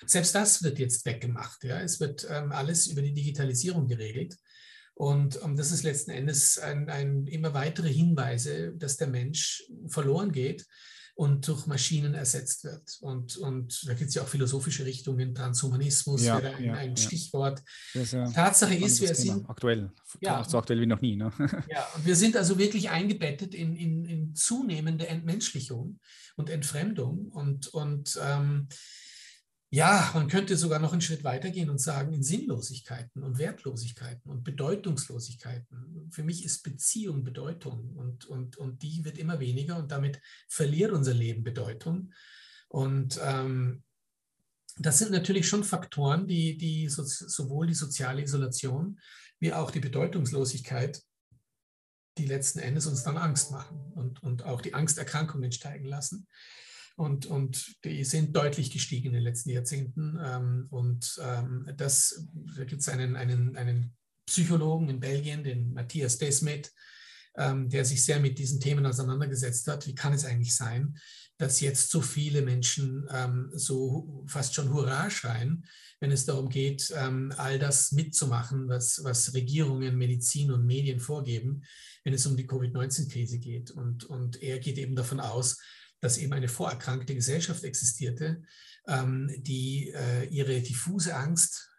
Selbst das wird jetzt weggemacht. Ja? Es wird ähm, alles über die Digitalisierung geregelt. Und ähm, das ist letzten Endes ein, ein, immer weitere Hinweise, dass der Mensch verloren geht und durch Maschinen ersetzt wird. Und, und da gibt es ja auch philosophische Richtungen, Transhumanismus ja, wäre ein, ja, ein. Stichwort. Ja Tatsache ist, wir Thema. sind aktuell, ja, so aktuell wie noch nie. Ne? [LAUGHS] Ja, und wir sind also wirklich eingebettet in, in, in zunehmende Entmenschlichung und Entfremdung und, und ähm, ja, man könnte sogar noch einen Schritt weitergehen und sagen, in Sinnlosigkeiten und Wertlosigkeiten und Bedeutungslosigkeiten. Für mich ist Beziehung Bedeutung und, und, und die wird immer weniger und damit verliert unser Leben Bedeutung. Und ähm, das sind natürlich schon Faktoren, die, die so, sowohl die soziale Isolation wie auch die Bedeutungslosigkeit, die letzten Endes uns dann Angst machen und, und auch die Angsterkrankungen steigen lassen. Und, und die sind deutlich gestiegen in den letzten Jahrzehnten. Ähm, und ähm, das, da gibt es einen, einen, einen Psychologen in Belgien, den Matthias Desmet, ähm, der sich sehr mit diesen Themen auseinandergesetzt hat. Wie kann es eigentlich sein, dass jetzt so viele Menschen so fast schon Hurra schreien, wenn es darum geht, all das mitzumachen, was, was Regierungen, Medizin und Medien vorgeben, wenn es um die Covid-19-Krise geht. Und, und er geht eben davon aus, dass eben eine vorerkrankte Gesellschaft existierte, ähm, die äh, ihre diffuse Angst,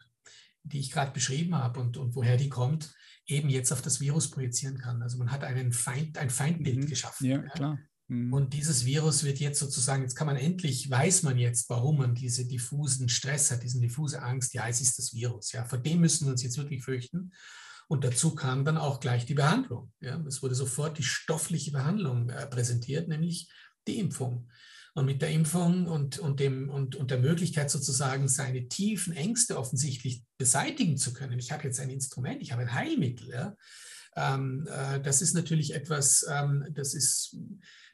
die ich gerade beschrieben habe und, und woher die kommt, eben jetzt auf das Virus projizieren kann. Also man hat einen Feind, ein Feindbild mhm. geschaffen. Ja, ja, klar. Mhm. Und dieses Virus wird jetzt sozusagen, jetzt kann man endlich, weiß man jetzt, warum man diese diffusen Stress hat, diese diffuse Angst, ja, es ist das Virus. Ja, vor dem müssen wir uns jetzt wirklich fürchten. Und dazu kam dann auch gleich die Behandlung. Ja, es wurde sofort die stoffliche Behandlung äh, präsentiert, nämlich die Impfung. Und mit der Impfung und, und, dem, und, und der Möglichkeit sozusagen, seine tiefen Ängste offensichtlich beseitigen zu können. Ich habe jetzt ein Instrument, ich habe ein Heilmittel. Ja? Ähm, äh, das ist natürlich etwas, ähm, das, ist,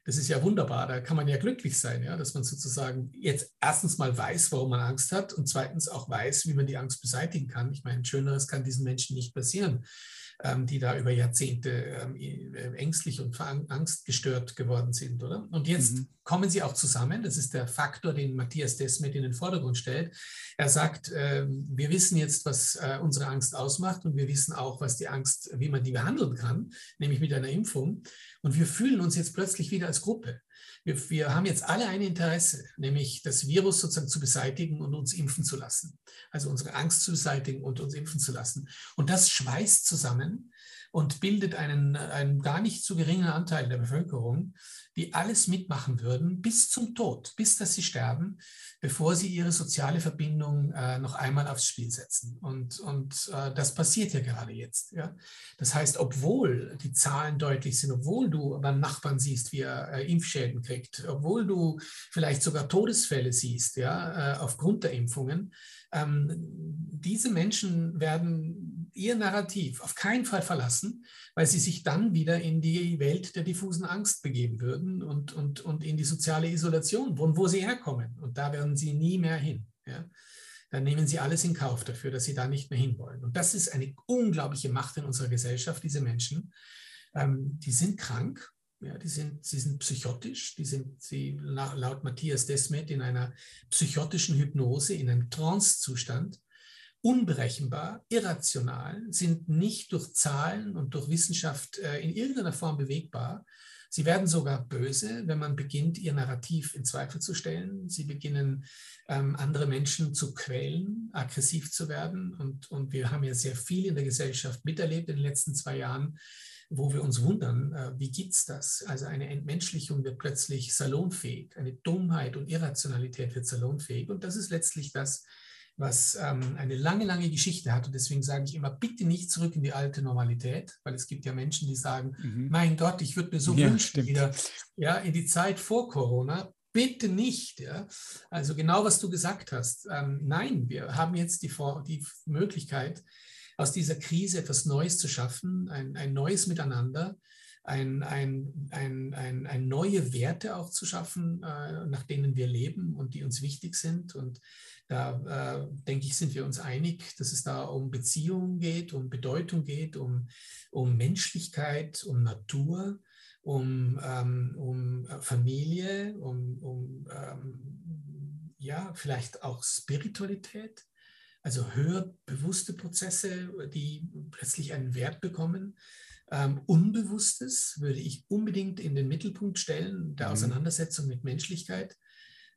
das ist ja wunderbar. Da kann man ja glücklich sein, ja? dass man sozusagen jetzt erstens mal weiß, warum man Angst hat und zweitens auch weiß, wie man die Angst beseitigen kann. Ich meine, Schöneres kann diesen Menschen nicht passieren. Ähm, die da über Jahrzehnte ähm, äh, ängstlich und angstgestört geworden sind, oder? Und jetzt mhm. kommen sie auch zusammen. Das ist der Faktor, den Matthias Desmet in den Vordergrund stellt. Er sagt, ähm, wir wissen jetzt, was äh, unsere Angst ausmacht und wir wissen auch, was die Angst, wie man die behandeln kann, nämlich mit einer Impfung. Und wir fühlen uns jetzt plötzlich wieder als Gruppe. Wir, wir, haben jetzt alle ein Interesse, nämlich das Virus sozusagen zu beseitigen und uns impfen zu lassen. Also unsere Angst zu beseitigen und uns impfen zu lassen. Und das schweißt zusammen und bildet einen, einen gar nicht zu geringen Anteil der Bevölkerung, die alles mitmachen würden bis zum Tod, bis dass sie sterben, bevor sie ihre soziale Verbindung äh, noch einmal aufs Spiel setzen. Und, und äh, das passiert ja gerade jetzt. Ja? Das heißt, obwohl die Zahlen deutlich sind, obwohl du beim Nachbarn siehst, wie er äh, Impfschäden kriegt, obwohl du vielleicht sogar Todesfälle siehst, ja, äh, aufgrund der Impfungen, ähm, diese Menschen werden ihr Narrativ auf keinen Fall verlassen, weil sie sich dann wieder in die Welt der diffusen Angst begeben würden und, und, und in die soziale Isolation, von wo sie herkommen. Und da werden sie nie mehr hin. Ja? Dann nehmen sie alles in Kauf dafür, dass sie da nicht mehr hinwollen. Und das ist eine unglaubliche Macht in unserer Gesellschaft, diese Menschen. Ähm, die sind krank ja, die sind, sie sind psychotisch, die sind sie, laut Matthias Desmet in einer psychotischen Hypnose, in einem Trance-Zustand, unberechenbar, irrational, sind nicht durch Zahlen und durch Wissenschaft äh, in irgendeiner Form bewegbar. Sie werden sogar böse, wenn man beginnt, ihr Narrativ in Zweifel zu stellen. Sie beginnen, ähm, andere Menschen zu quälen, aggressiv zu werden. Und, und wir haben ja sehr viel in der Gesellschaft miterlebt in den letzten zwei Jahren, wo wir uns wundern, äh, wie es das? Also eine Entmenschlichung wird plötzlich salonfähig, eine Dummheit und Irrationalität wird salonfähig. Und das ist letztlich das, was ähm, eine lange, lange Geschichte hat. Und deswegen sage ich immer, bitte nicht zurück in die alte Normalität, weil es gibt ja Menschen, die sagen, mhm. mein Gott, ich würde mir so ja, wünschen, stimmt. wieder ja, in die Zeit vor Corona. Bitte nicht. Ja? Also genau, was du gesagt hast. Ähm, nein, wir haben jetzt die, die Möglichkeit, aus dieser Krise etwas Neues zu schaffen, ein, ein neues Miteinander, ein, ein, ein, ein, ein neue Werte auch zu schaffen, äh, nach denen wir leben und die uns wichtig sind. Und da äh, denke ich, sind wir uns einig, dass es da um Beziehungen geht, um Bedeutung geht, um, um Menschlichkeit, um Natur, um, ähm, um Familie, um, um ähm, ja, vielleicht auch Spiritualität, also höher bewusste Prozesse, die plötzlich einen Wert bekommen. Ähm, Unbewusstes würde ich unbedingt in den Mittelpunkt stellen, der mhm. Auseinandersetzung mit Menschlichkeit.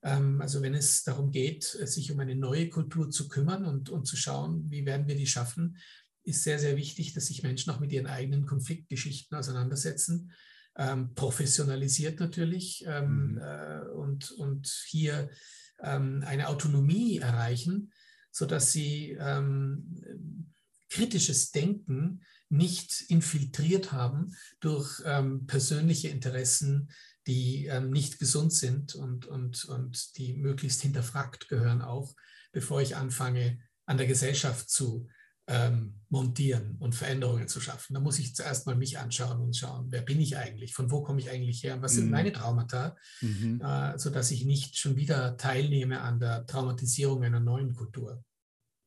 Ähm, also wenn es darum geht, sich um eine neue Kultur zu kümmern und, und zu schauen, wie werden wir die schaffen, ist sehr, sehr wichtig, dass sich Menschen auch mit ihren eigenen Konfliktgeschichten auseinandersetzen. Ähm, professionalisiert natürlich ähm, mhm. äh, und, und hier ähm, eine Autonomie erreichen, sodass sie ähm, kritisches Denken nicht infiltriert haben durch ähm, persönliche Interessen, die ähm, nicht gesund sind und, und, und die möglichst hinterfragt gehören auch, bevor ich anfange, an der Gesellschaft zu ähm, montieren und Veränderungen zu schaffen. Da muss ich zuerst mal mich anschauen und schauen, wer bin ich eigentlich, von wo komme ich eigentlich her, was sind mhm. meine Traumata, mhm. äh, sodass ich nicht schon wieder teilnehme an der Traumatisierung einer neuen Kultur.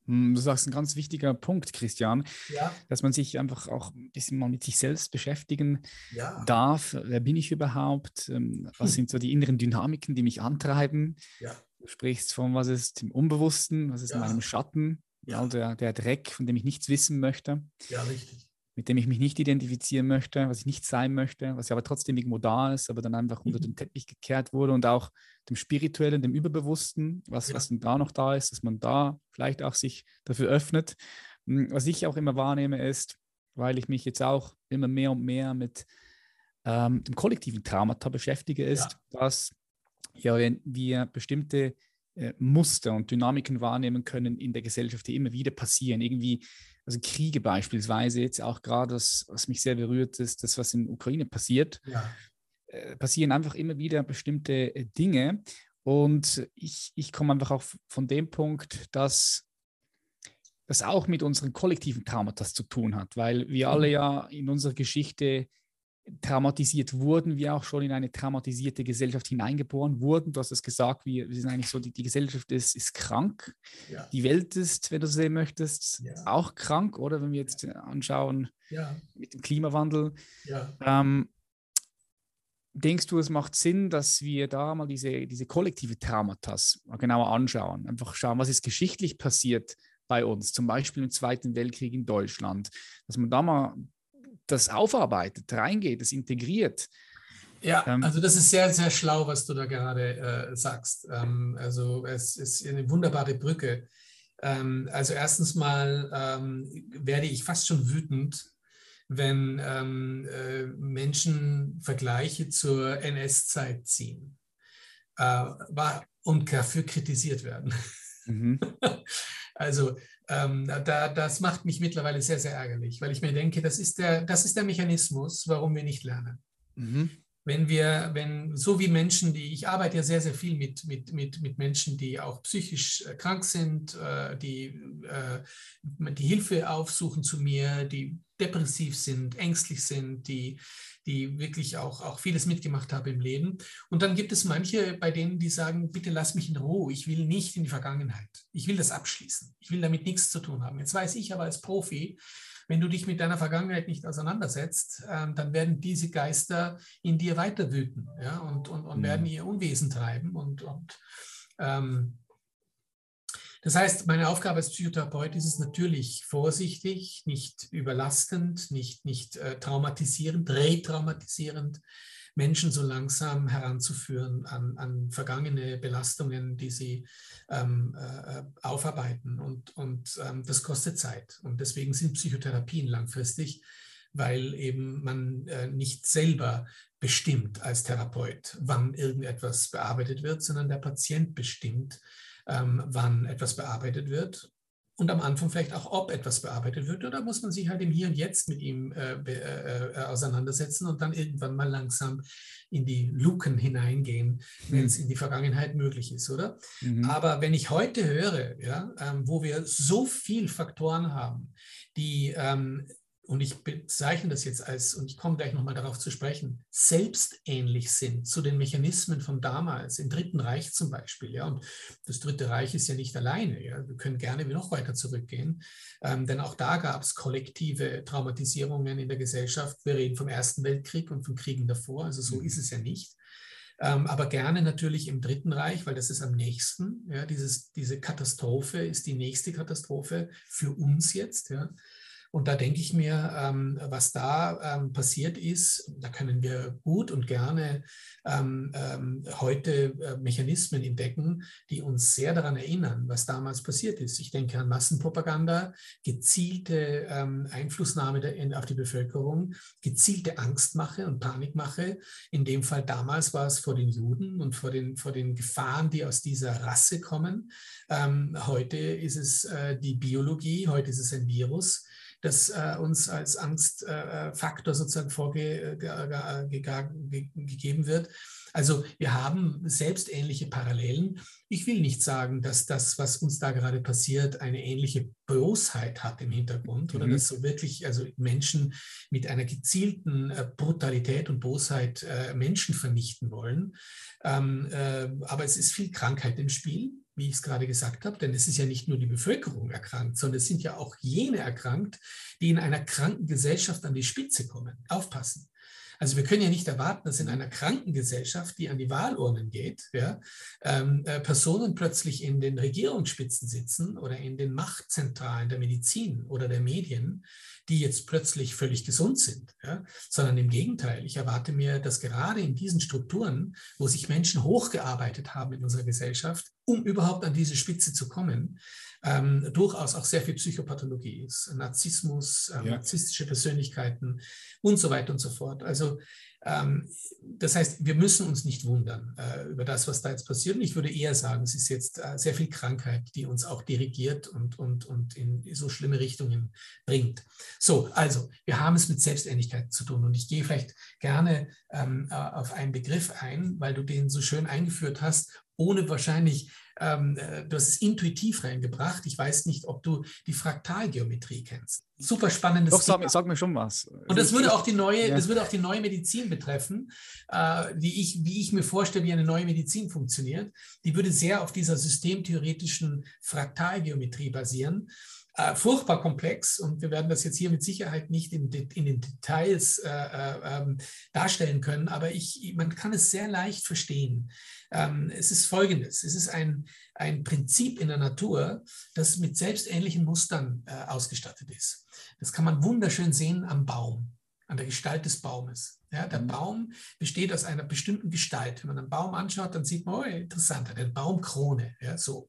Hm, du sagst ein ganz wichtiger Punkt, Christian, ja. dass man sich einfach auch ein bisschen mal mit sich selbst beschäftigen ja. darf. Wer bin ich überhaupt? Ähm, was hm. sind so die inneren Dynamiken, die mich antreiben? Ja. Du sprichst von, was ist im Unbewussten, was ist in meinem Schatten, all der, der Dreck, von dem ich nichts wissen möchte. Ja, richtig mit dem ich mich nicht identifizieren möchte, was ich nicht sein möchte, was ja aber trotzdem irgendwo da ist, aber dann einfach unter mhm. den Teppich gekehrt wurde und auch dem Spirituellen, dem Überbewussten, was, ja. was denn da noch da ist, dass man da vielleicht auch sich dafür öffnet. Hm, was ich auch immer wahrnehme ist, weil ich mich jetzt auch immer mehr und mehr mit ähm, dem kollektiven Traumata beschäftige, ist, ja. dass ja, wenn wir bestimmte äh, Muster und Dynamiken wahrnehmen können in der Gesellschaft, die immer wieder passieren, irgendwie also Kriege beispielsweise, jetzt auch gerade, das, was mich sehr berührt, ist das, was in der Ukraine passiert. Ja. Äh, passieren einfach immer wieder bestimmte äh, Dinge. Und ich, ich komme einfach auch von dem Punkt, dass das auch mit unseren kollektiven Traumata zu tun hat, weil wir alle mhm. ja in unserer Geschichte traumatisiert wurden, wir auch schon in eine traumatisierte Gesellschaft hineingeboren wurden. Du hast es gesagt, wir, wir sind eigentlich so, die, die Gesellschaft ist, ist krank. Ja. Die Welt ist, wenn du so sehen möchtest, ja. auch krank, oder wenn wir jetzt anschauen ja. mit dem Klimawandel. Ähm, denkst du, es macht Sinn, dass wir da mal diese, diese kollektive Traumata genauer anschauen? Einfach schauen, was ist geschichtlich passiert bei uns, zum Beispiel im Zweiten Weltkrieg in Deutschland, dass man da mal das aufarbeitet, reingeht, das integriert. Ja, ähm, also das ist sehr, sehr schlau, was du da gerade äh, sagst. Ähm, also es ist eine wunderbare Brücke. Ähm, also erstens mal ähm, werde ich fast schon wütend, wenn ähm, äh, Menschen Vergleiche zur NS-Zeit ziehen äh, und dafür kritisiert werden. Mhm. [LAUGHS] Also ähm, da, das macht mich mittlerweile sehr, sehr ärgerlich, weil ich mir denke, das ist der, das ist der Mechanismus, warum wir nicht lernen. Mhm. Wenn wir, wenn, so wie Menschen, die, ich arbeite ja sehr, sehr viel mit, mit, mit, mit Menschen, die auch psychisch äh, krank sind, äh, die äh, die Hilfe aufsuchen zu mir, die depressiv sind, ängstlich sind, die die wirklich auch, auch vieles mitgemacht habe im Leben. Und dann gibt es manche, bei denen, die sagen, bitte lass mich in Ruhe, ich will nicht in die Vergangenheit. Ich will das abschließen. Ich will damit nichts zu tun haben. Jetzt weiß ich aber als Profi, wenn du dich mit deiner Vergangenheit nicht auseinandersetzt, ähm, dann werden diese Geister in dir weiter wüten ja, und, und, und mhm. werden ihr Unwesen treiben. Und, und ähm, das heißt, meine Aufgabe als Psychotherapeut ist es natürlich vorsichtig, nicht überlastend, nicht, nicht äh, traumatisierend, retraumatisierend, Menschen so langsam heranzuführen an, an vergangene Belastungen, die sie ähm, äh, aufarbeiten. Und, und ähm, das kostet Zeit. Und deswegen sind Psychotherapien langfristig, weil eben man äh, nicht selber bestimmt als Therapeut, wann irgendetwas bearbeitet wird, sondern der Patient bestimmt, ähm, wann etwas bearbeitet wird und am Anfang vielleicht auch, ob etwas bearbeitet wird. Oder muss man sich halt im Hier und Jetzt mit ihm äh, äh, äh, auseinandersetzen und dann irgendwann mal langsam in die Luken hineingehen, wenn mhm. es in die Vergangenheit möglich ist, oder? Mhm. Aber wenn ich heute höre, ja, ähm, wo wir so viele Faktoren haben, die ähm, und ich bezeichne das jetzt als, und ich komme gleich nochmal darauf zu sprechen, selbstähnlich sind zu den Mechanismen von damals, im Dritten Reich zum Beispiel. Ja, und das Dritte Reich ist ja nicht alleine. Ja, wir können gerne noch weiter zurückgehen, ähm, denn auch da gab es kollektive Traumatisierungen in der Gesellschaft. Wir reden vom Ersten Weltkrieg und von Kriegen davor, also so mhm. ist es ja nicht. Ähm, aber gerne natürlich im Dritten Reich, weil das ist am nächsten. Ja, dieses, diese Katastrophe ist die nächste Katastrophe für uns jetzt. Ja. Und da denke ich mir, ähm, was da ähm, passiert ist, da können wir gut und gerne ähm, ähm heute äh, Mechanismen entdecken, die uns sehr daran erinnern, was damals passiert ist. Ich denke an Massenpropaganda, gezielte ähm, Einflussnahme der, auf die Bevölkerung, gezielte Angstmache und Panikmache. In dem Fall damals war es vor den Juden und vor den, vor den Gefahren, die aus dieser Rasse kommen. Ähm, heute ist es äh, die Biologie, heute ist es ein Virus das äh, uns als Angstfaktor sozusagen vorgegeben wird. Also wir haben selbstähnliche Parallelen. Ich will nicht sagen, dass das, was uns da gerade passiert, eine ähnliche Bosheit hat im Hintergrund mhm. oder dass so wirklich also Menschen mit einer gezielten äh, Brutalität und Bosheit äh, Menschen vernichten wollen. Ähm, äh, aber es ist viel Krankheit im Spiel wie ich es gerade gesagt habe, denn es ist ja nicht nur die Bevölkerung erkrankt, sondern es sind ja auch jene erkrankt, die in einer kranken Gesellschaft an die Spitze kommen. Aufpassen. Also wir können ja nicht erwarten, dass in einer Krankengesellschaft, die an die Wahlurnen geht, ja, ähm, äh, Personen plötzlich in den Regierungsspitzen sitzen oder in den Machtzentralen der Medizin oder der Medien, die jetzt plötzlich völlig gesund sind, ja, sondern im Gegenteil. Ich erwarte mir, dass gerade in diesen Strukturen, wo sich Menschen hochgearbeitet haben in unserer Gesellschaft, um überhaupt an diese Spitze zu kommen, ähm, durchaus auch sehr viel Psychopathologie ist, Narzissmus, äh, ja. narzisstische Persönlichkeiten und so weiter und so fort. Also ähm, das heißt, wir müssen uns nicht wundern äh, über das, was da jetzt passiert. Und ich würde eher sagen, es ist jetzt äh, sehr viel Krankheit, die uns auch dirigiert und, und, und in so schlimme Richtungen bringt. So, also, wir haben es mit Selbstähnlichkeit zu tun. Und ich gehe vielleicht gerne ähm, äh, auf einen Begriff ein, weil du den so schön eingeführt hast, ohne wahrscheinlich ähm, äh, du hast es intuitiv reingebracht. Ich weiß nicht, ob du die Fraktalgeometrie kennst. Super spannendes Doch, sag, sag, mir schon was. Und das würde auch die neue, ja. das würde auch die neue Medizin betreffen, äh, wie, ich, wie ich mir vorstelle, wie eine neue Medizin funktioniert. Die würde sehr auf dieser systemtheoretischen Fraktalgeometrie basieren. Äh, furchtbar komplex und wir werden das jetzt hier mit Sicherheit nicht in, in den Details äh, äh, ähm, darstellen können, aber ich, man kann es sehr leicht verstehen. Ähm, es ist folgendes, es ist ein, ein Prinzip in der Natur, das mit selbstähnlichen Mustern äh, ausgestattet ist. Das kann man wunderschön sehen am Baum, an der Gestalt des Baumes. Ja, der mhm. Baum besteht aus einer bestimmten Gestalt. Wenn man einen Baum anschaut, dann sieht man, oh, interessant, eine Baumkrone, ja, so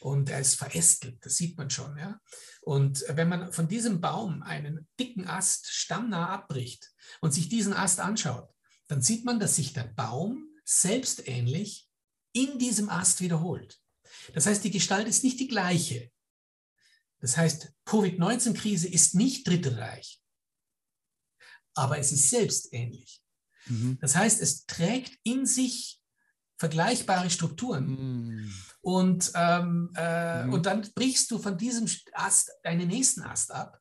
und er ist verästelt, das sieht man schon. Ja? Und wenn man von diesem Baum einen dicken Ast stammnah abbricht und sich diesen Ast anschaut, dann sieht man, dass sich der Baum selbstähnlich in diesem Ast wiederholt. Das heißt, die Gestalt ist nicht die gleiche. Das heißt, Covid-19-Krise ist nicht Dritte Reich, aber es ist selbstähnlich. Mhm. Das heißt, es trägt in sich vergleichbare Strukturen. Mhm. Und, ähm, äh, mhm. und dann brichst du von diesem Ast deinen nächsten Ast ab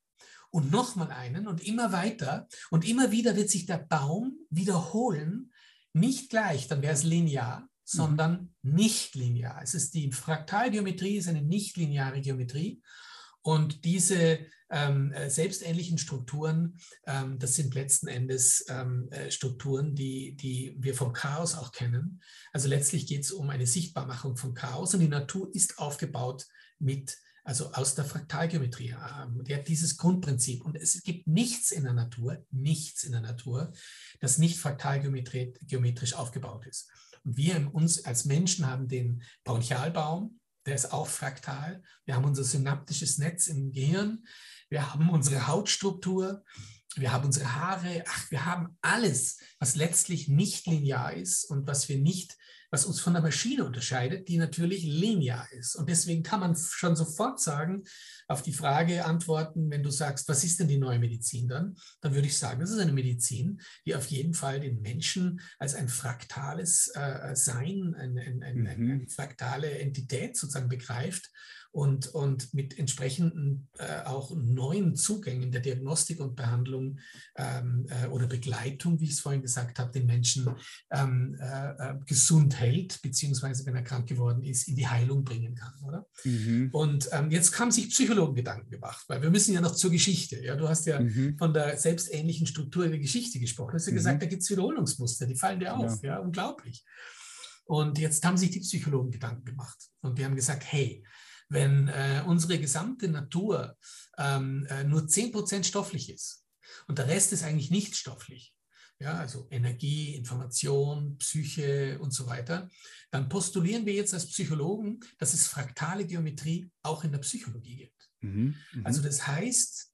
und nochmal einen und immer weiter. Und immer wieder wird sich der Baum wiederholen, nicht gleich, dann wäre es linear, mhm. sondern nicht linear. Es ist die Fraktalgeometrie, ist eine nicht lineare Geometrie. Und diese ähm, äh, selbstähnlichen Strukturen, ähm, das sind letzten Endes ähm, äh, Strukturen, die, die wir vom Chaos auch kennen. Also letztlich geht es um eine Sichtbarmachung von Chaos und die Natur ist aufgebaut mit, also aus der Fraktalgeometrie. Ähm, die hat dieses Grundprinzip. Und es gibt nichts in der Natur, nichts in der Natur, das nicht fraktalgeometrisch aufgebaut ist. Und wir uns als Menschen haben den Bronchialbaum, der ist auch fraktal. Wir haben unser synaptisches Netz im Gehirn. Wir haben unsere Hautstruktur. Wir haben unsere Haare. Ach, wir haben alles, was letztlich nicht linear ist und was wir nicht was uns von der Maschine unterscheidet, die natürlich linear ist. Und deswegen kann man schon sofort sagen, auf die Frage antworten, wenn du sagst, was ist denn die neue Medizin dann? Dann würde ich sagen, das ist eine Medizin, die auf jeden Fall den Menschen als ein fraktales äh, Sein, ein, ein, ein, mhm. eine fraktale Entität sozusagen begreift und, und mit entsprechenden äh, auch neuen Zugängen der Diagnostik und Behandlung ähm, äh, oder Begleitung, wie ich es vorhin gesagt habe, den Menschen ähm, äh, äh, gesund hält, beziehungsweise wenn er krank geworden ist, in die Heilung bringen kann, oder? Mhm. Und ähm, jetzt haben sich Psychologen Gedanken gemacht, weil wir müssen ja noch zur Geschichte. Ja? Du hast ja mhm. von der selbstähnlichen Struktur der Geschichte gesprochen. Du hast ja mhm. gesagt, da gibt es Wiederholungsmuster, die fallen dir auf. Ja. ja, unglaublich. Und jetzt haben sich die Psychologen Gedanken gemacht und die haben gesagt, hey, wenn äh, unsere gesamte Natur ähm, äh, nur 10% stofflich ist und der Rest ist eigentlich nicht stofflich, ja, also Energie, Information, Psyche und so weiter, dann postulieren wir jetzt als Psychologen, dass es fraktale Geometrie auch in der Psychologie gibt. Mhm, mh. Also das heißt,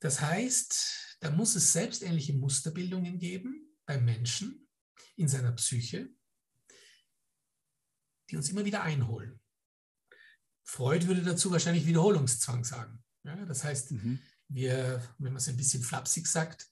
das heißt, da muss es selbstähnliche Musterbildungen geben beim Menschen in seiner Psyche, die uns immer wieder einholen. Freud würde dazu wahrscheinlich Wiederholungszwang sagen. Ja, das heißt, mhm. wir, wenn man es ein bisschen flapsig sagt,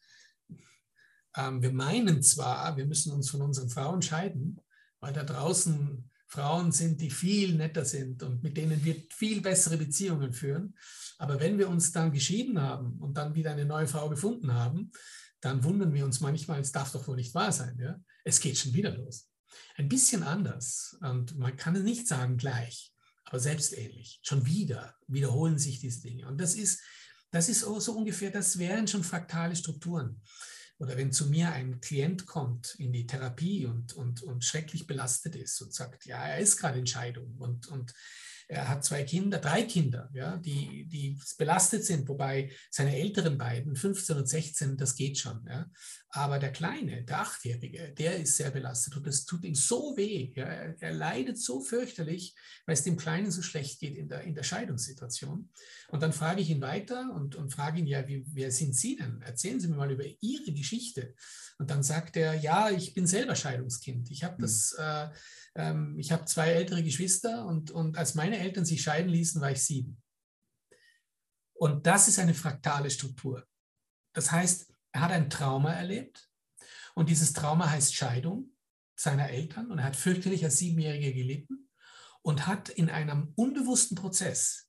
ähm, wir meinen zwar, wir müssen uns von unseren Frauen scheiden, weil da draußen Frauen sind, die viel netter sind und mit denen wir viel bessere Beziehungen führen. Aber wenn wir uns dann geschieden haben und dann wieder eine neue Frau gefunden haben, dann wundern wir uns manchmal, es darf doch wohl nicht wahr sein. Ja? Es geht schon wieder los. Ein bisschen anders und man kann es nicht sagen gleich aber selbstähnlich. Schon wieder wiederholen sich diese Dinge. Und das ist, das ist so ungefähr, das wären schon fraktale Strukturen. Oder wenn zu mir ein Klient kommt in die Therapie und, und, und schrecklich belastet ist und sagt, ja, er ist gerade in Scheidung und, und er hat zwei Kinder, drei Kinder, ja, die, die belastet sind, wobei seine älteren beiden, 15 und 16, das geht schon. Ja. Aber der Kleine, der Achtjährige, der ist sehr belastet und das tut ihm so weh. Ja. Er, er, leidet so fürchterlich, weil es dem Kleinen so schlecht geht in der, in der Scheidungssituation. Und dann frage ich ihn weiter und, und frage ihn, ja, wie, wer sind Sie denn? Erzählen Sie mir mal über Ihre Geschichte. Und dann sagt er, ja, ich bin selber Scheidungskind. Ich habe hm. das... Äh, ähm, ich habe zwei ältere Geschwister und, und als meine Eltern sich scheiden ließen, war ich sieben. Und das ist eine fraktale Struktur. Das heißt, er hat ein Trauma erlebt und dieses Trauma heißt Scheidung seiner Eltern und er hat fürchterlich als Siebenjähriger gelitten und hat in einem unbewussten Prozess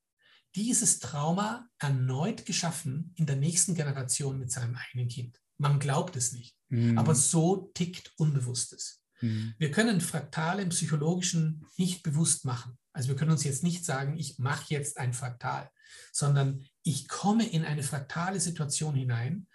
dieses Trauma erneut geschaffen in der nächsten Generation mit seinem eigenen Kind. Man glaubt es nicht, mhm. aber so tickt Unbewusstes. Mhm. Wir können Fraktale im Psychologischen nicht bewusst machen. Also wir können uns jetzt nicht sagen, ich mache jetzt ein Fraktal, sondern ich komme in eine fraktale Situation hinein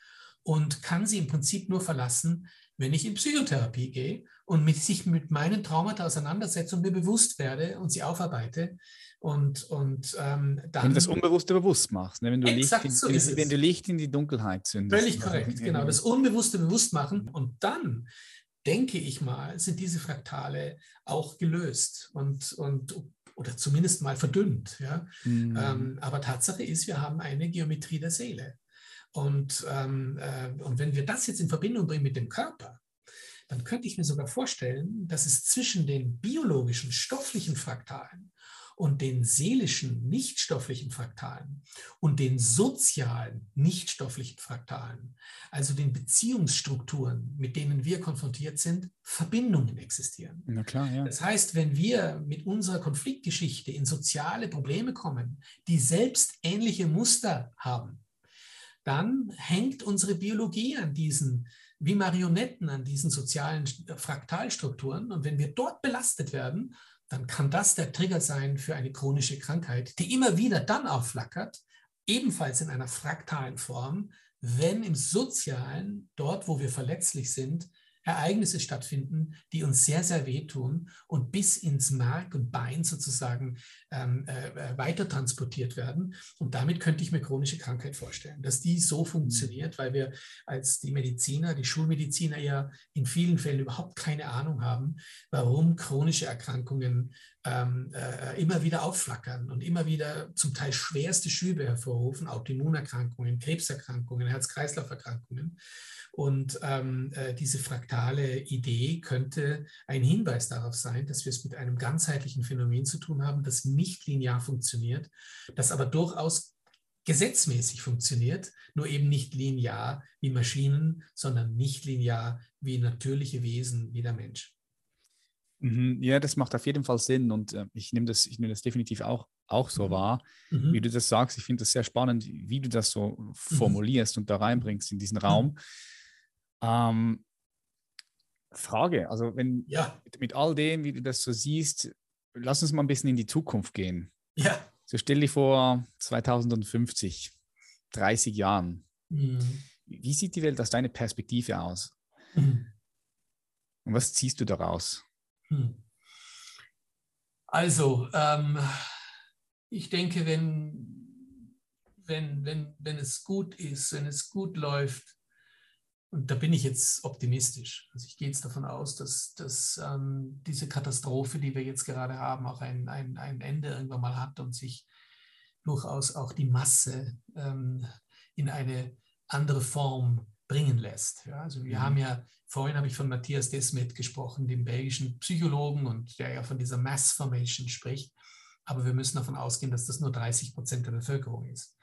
und kann sie im Prinzip nur verlassen, wenn ich in Psychotherapie gehe und mit sich mit meinen Traumata auseinandersetze und mir bewusst werde und sie aufarbeite. Und, und ähm, dann. Wenn du das Unbewusste bewusst machst, ne? wenn, du Licht in, so wenn du Licht in die Dunkelheit zündest. Völlig korrekt, genau. Das Unbewusste bewusst machen und dann denke ich mal, sind diese Fraktale auch gelöst und, und oder zumindest mal verdünnt. Ja? Mhm. Ähm, aber Tatsache ist, wir haben eine Geometrie der Seele. Und, ähm, äh, und wenn wir das jetzt in Verbindung bringen mit dem Körper, dann könnte ich mir sogar vorstellen, dass es zwischen den biologischen, stofflichen Fraktalen und den seelischen, nichtstofflichen Fraktalen und den sozialen, nichtstofflichen Fraktalen, also den Beziehungsstrukturen, mit denen wir konfrontiert sind, Verbindungen existieren. Na klar, ja. Das heißt, wenn wir mit unserer Konfliktgeschichte in soziale Probleme kommen, die selbst ähnliche Muster haben, dann hängt unsere Biologie an diesen wie Marionetten an diesen sozialen Fraktalstrukturen. Und wenn wir dort belastet werden, dann kann das der Trigger sein für eine chronische Krankheit, die immer wieder dann aufflackert, ebenfalls in einer fraktalen Form, wenn im Sozialen, dort wo wir verletzlich sind, Ereignisse stattfinden, die uns sehr, sehr wehtun und bis ins Mark und Bein sozusagen ähm, äh, äh, weiter transportiert werden. Und damit könnte ich mir chronische Krankheit vorstellen, dass die so mhm. funktioniert, weil wir als die Mediziner, die Schulmediziner ja in vielen Fällen überhaupt keine Ahnung haben, warum chronische Erkrankungen ähm, äh, immer wieder aufflackern und immer wieder zum Teil schwerste Schübe hervorrufen, Autoimmunerkrankungen, Krebserkrankungen, Herz-Kreislauf-Erkrankungen. Und ähm, äh, diese fraktale Idee könnte ein Hinweis darauf sein, dass wir es mit einem ganzheitlichen Phänomen zu tun haben, das nicht linear funktioniert, das aber durchaus gesetzmäßig funktioniert, nur eben nicht linear wie Maschinen, sondern nicht linear wie natürliche Wesen wie der Mensch. Mhm, ja, das macht auf jeden Fall Sinn und äh, ich nehme das, ich nehme das definitiv auch, auch so mhm. wahr, mhm. wie du das sagst. Ich finde das sehr spannend, wie du das so mhm. formulierst und da reinbringst in diesen mhm. Raum. Ähm, Frage, also wenn ja. mit, mit, all dem, wie du das so siehst, lass uns mal ein bisschen in die Zukunft gehen. Ja. So stell dir vor 2050, 30 Jahren. Mhm. Wie sieht die Welt aus deiner Perspektive aus? Und was ziehst du daraus? Hm. Also, ähm, ich denke, wenn, wenn, wenn, wenn es gut ist, wenn es gut läuft, und da bin ich jetzt optimistisch. Also ich gehe jetzt davon aus, dass, dass ähm, diese Katastrophe, die wir jetzt gerade haben, auch ein, ein, ein Ende irgendwann mal hat und sich durchaus auch die Masse ähm, in eine andere Form bringen lässt. Ja, also wir mhm. haben ja, vorhin habe ich von Matthias Desmet gesprochen, dem belgischen Psychologen und der ja von dieser Mass Formation spricht. Aber wir müssen davon ausgehen, dass das nur 30 Prozent der Bevölkerung ist.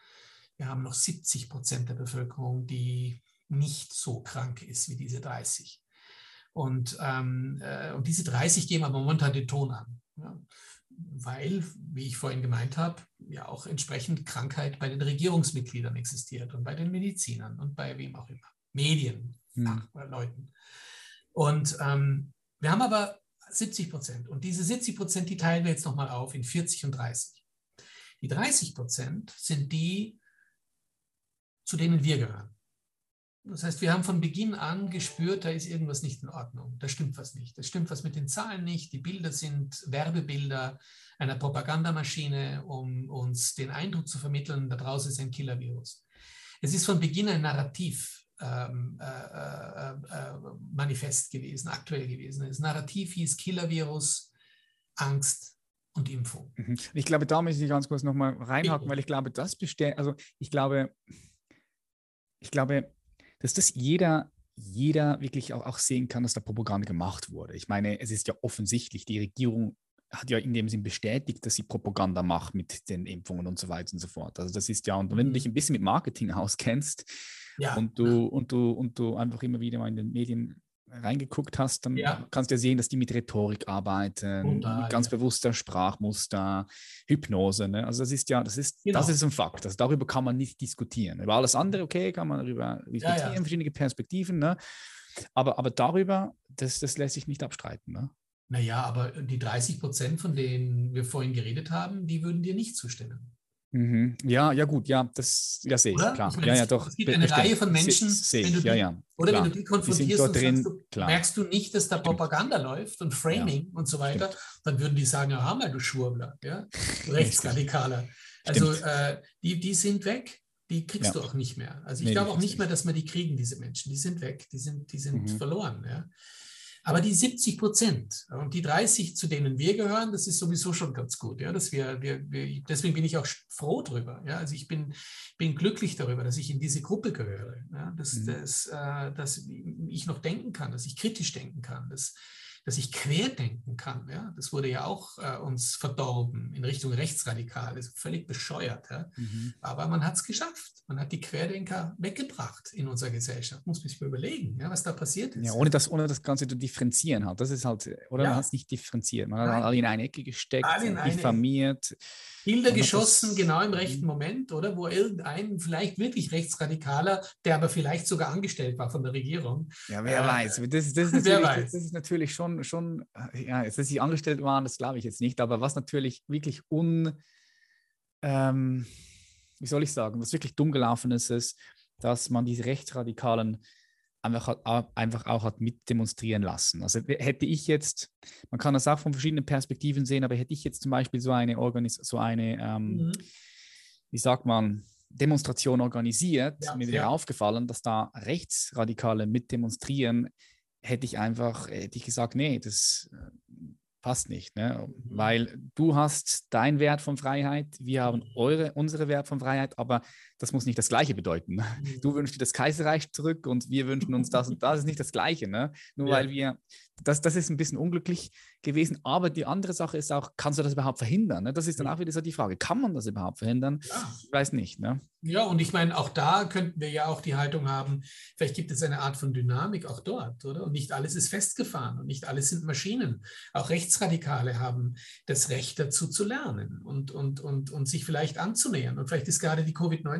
Wir haben noch 70 Prozent der Bevölkerung, die nicht so krank ist wie diese 30. Und, ähm, äh, und diese 30 geben aber momentan den Ton an. Ja weil, wie ich vorhin gemeint habe, ja auch entsprechend Krankheit bei den Regierungsmitgliedern existiert und bei den Medizinern und bei wem auch immer. Medien, hm. Leuten. Und ähm, wir haben aber 70 Prozent. Und diese 70 Prozent, die teilen wir jetzt nochmal auf in 40 und 30. Die 30 Prozent sind die, zu denen wir gehören. Das heißt, wir haben von Beginn an gespürt, da ist irgendwas nicht in Ordnung. Da stimmt was nicht. Da stimmt was mit den Zahlen nicht. Die Bilder sind Werbebilder einer Propagandamaschine, um uns den Eindruck zu vermitteln, da draußen ist ein Killer-Virus. Es ist von Beginn ein Narrativ ähm, äh, äh, äh, manifest gewesen, aktuell gewesen. Das Narrativ hieß Killer-Virus, Angst und Impfung. Mhm. Ich glaube, da muss ich ganz kurz nochmal reinhaken, weil ich glaube, das besteht, also ich glaube, ich glaube, dass das jeder, jeder wirklich auch, auch sehen kann, dass da Propaganda gemacht wurde. Ich meine, es ist ja offensichtlich, die Regierung hat ja in dem Sinn bestätigt, dass sie Propaganda macht mit den Impfungen und so weiter und so fort. Also das ist ja, und wenn du dich mhm. ein bisschen mit Marketing [LAUGHS] auskennst ja, und, du, und, du, und du einfach immer wieder mal in den Medien reingeguckt hast, dann ja. kannst du ja sehen, dass die mit Rhetorik arbeiten, Wunderbar, mit ganz ja. bewusster Sprachmuster, Hypnose. Ne? Also das ist ja, das ist, genau. das ist ein Fakt. Also darüber kann man nicht diskutieren. Über alles andere, okay, kann man darüber diskutieren, ja, verschiedene Perspektiven. Ne? Aber, aber darüber, das, das lässt sich nicht abstreiten. Ne? Naja, aber die 30 Prozent, von denen wir vorhin geredet haben, die würden dir nicht zustimmen. Mhm. Ja, ja gut, ja, das ja, sehe ich, oder? klar. Ich meine, ja, ja, doch. Es gibt eine Reihe von Menschen, Se, wenn du die, ja, ja, oder klar. wenn du die konfrontierst und drin, du, merkst du nicht, dass da Propaganda Stimmt. läuft und Framing und so weiter, Stimmt. dann würden die sagen, ja, mal, du Schwurbler, ja, [LAUGHS] Rechtsradikaler. Also äh, die, die sind weg, die kriegst du auch nicht mehr. Also ich nee, glaube auch nicht mehr, dass wir die kriegen, diese Menschen. Die sind weg, die sind, die sind mhm. verloren, ja. Aber die 70 Prozent und die 30, zu denen wir gehören, das ist sowieso schon ganz gut. Ja, dass wir, wir, wir, deswegen bin ich auch froh darüber. Ja, also ich bin, bin glücklich darüber, dass ich in diese Gruppe gehöre. Ja, dass, mhm. dass, äh, dass ich noch denken kann, dass ich kritisch denken kann, dass, dass ich querdenken kann. Ja? Das wurde ja auch äh, uns verdorben in Richtung rechtsradikal, ist völlig bescheuert. Ja? Mhm. Aber man hat es geschafft. Man hat die Querdenker weggebracht in unserer Gesellschaft. Muss man sich mal überlegen, ja, was da passiert ist. Ja, ohne das, ohne das Ganze zu differenzieren hat. Das ist halt, oder ja. man hat es nicht differenziert. Man hat alle in eine Ecke gesteckt, diffamiert. Bilder geschossen, genau im rechten mhm. Moment, oder? Wo irgendein vielleicht wirklich rechtsradikaler, der aber vielleicht sogar angestellt war von der Regierung. Ja, wer äh, weiß. Das, das, ist [LAUGHS] wer weiß. das ist natürlich schon, schon ja, dass sie angestellt waren, das glaube ich jetzt nicht, aber was natürlich wirklich un, ähm, wie soll ich sagen, was wirklich dumm gelaufen ist, ist, dass man diese Rechtsradikalen einfach, einfach auch hat mitdemonstrieren lassen. Also hätte ich jetzt, man kann das auch von verschiedenen Perspektiven sehen, aber hätte ich jetzt zum Beispiel so eine, Organis so eine ähm, mhm. wie sagt man, Demonstration organisiert, ja, mir wäre ja. aufgefallen, dass da Rechtsradikale mitdemonstrieren, hätte ich einfach, hätte ich gesagt, nee, das passt nicht, ne? Mhm. weil du hast deinen Wert von Freiheit, wir haben mhm. eure, unsere Wert von Freiheit, aber das muss nicht das Gleiche bedeuten. Ne? Mhm. Du wünschst dir das Kaiserreich zurück und wir wünschen uns das und das ist nicht das Gleiche. Ne? Nur ja. weil wir, das, das ist ein bisschen unglücklich gewesen, aber die andere Sache ist auch, kannst du das überhaupt verhindern? Ne? Das ist dann auch wieder so die Frage, kann man das überhaupt verhindern? Ja. Ich weiß nicht. Ne? Ja, und ich meine, auch da könnten wir ja auch die Haltung haben, vielleicht gibt es eine Art von Dynamik auch dort, oder? Und nicht alles ist festgefahren und nicht alles sind Maschinen. Auch Rechtsradikale haben das Recht dazu zu lernen und, und, und, und sich vielleicht anzunähern. Und vielleicht ist gerade die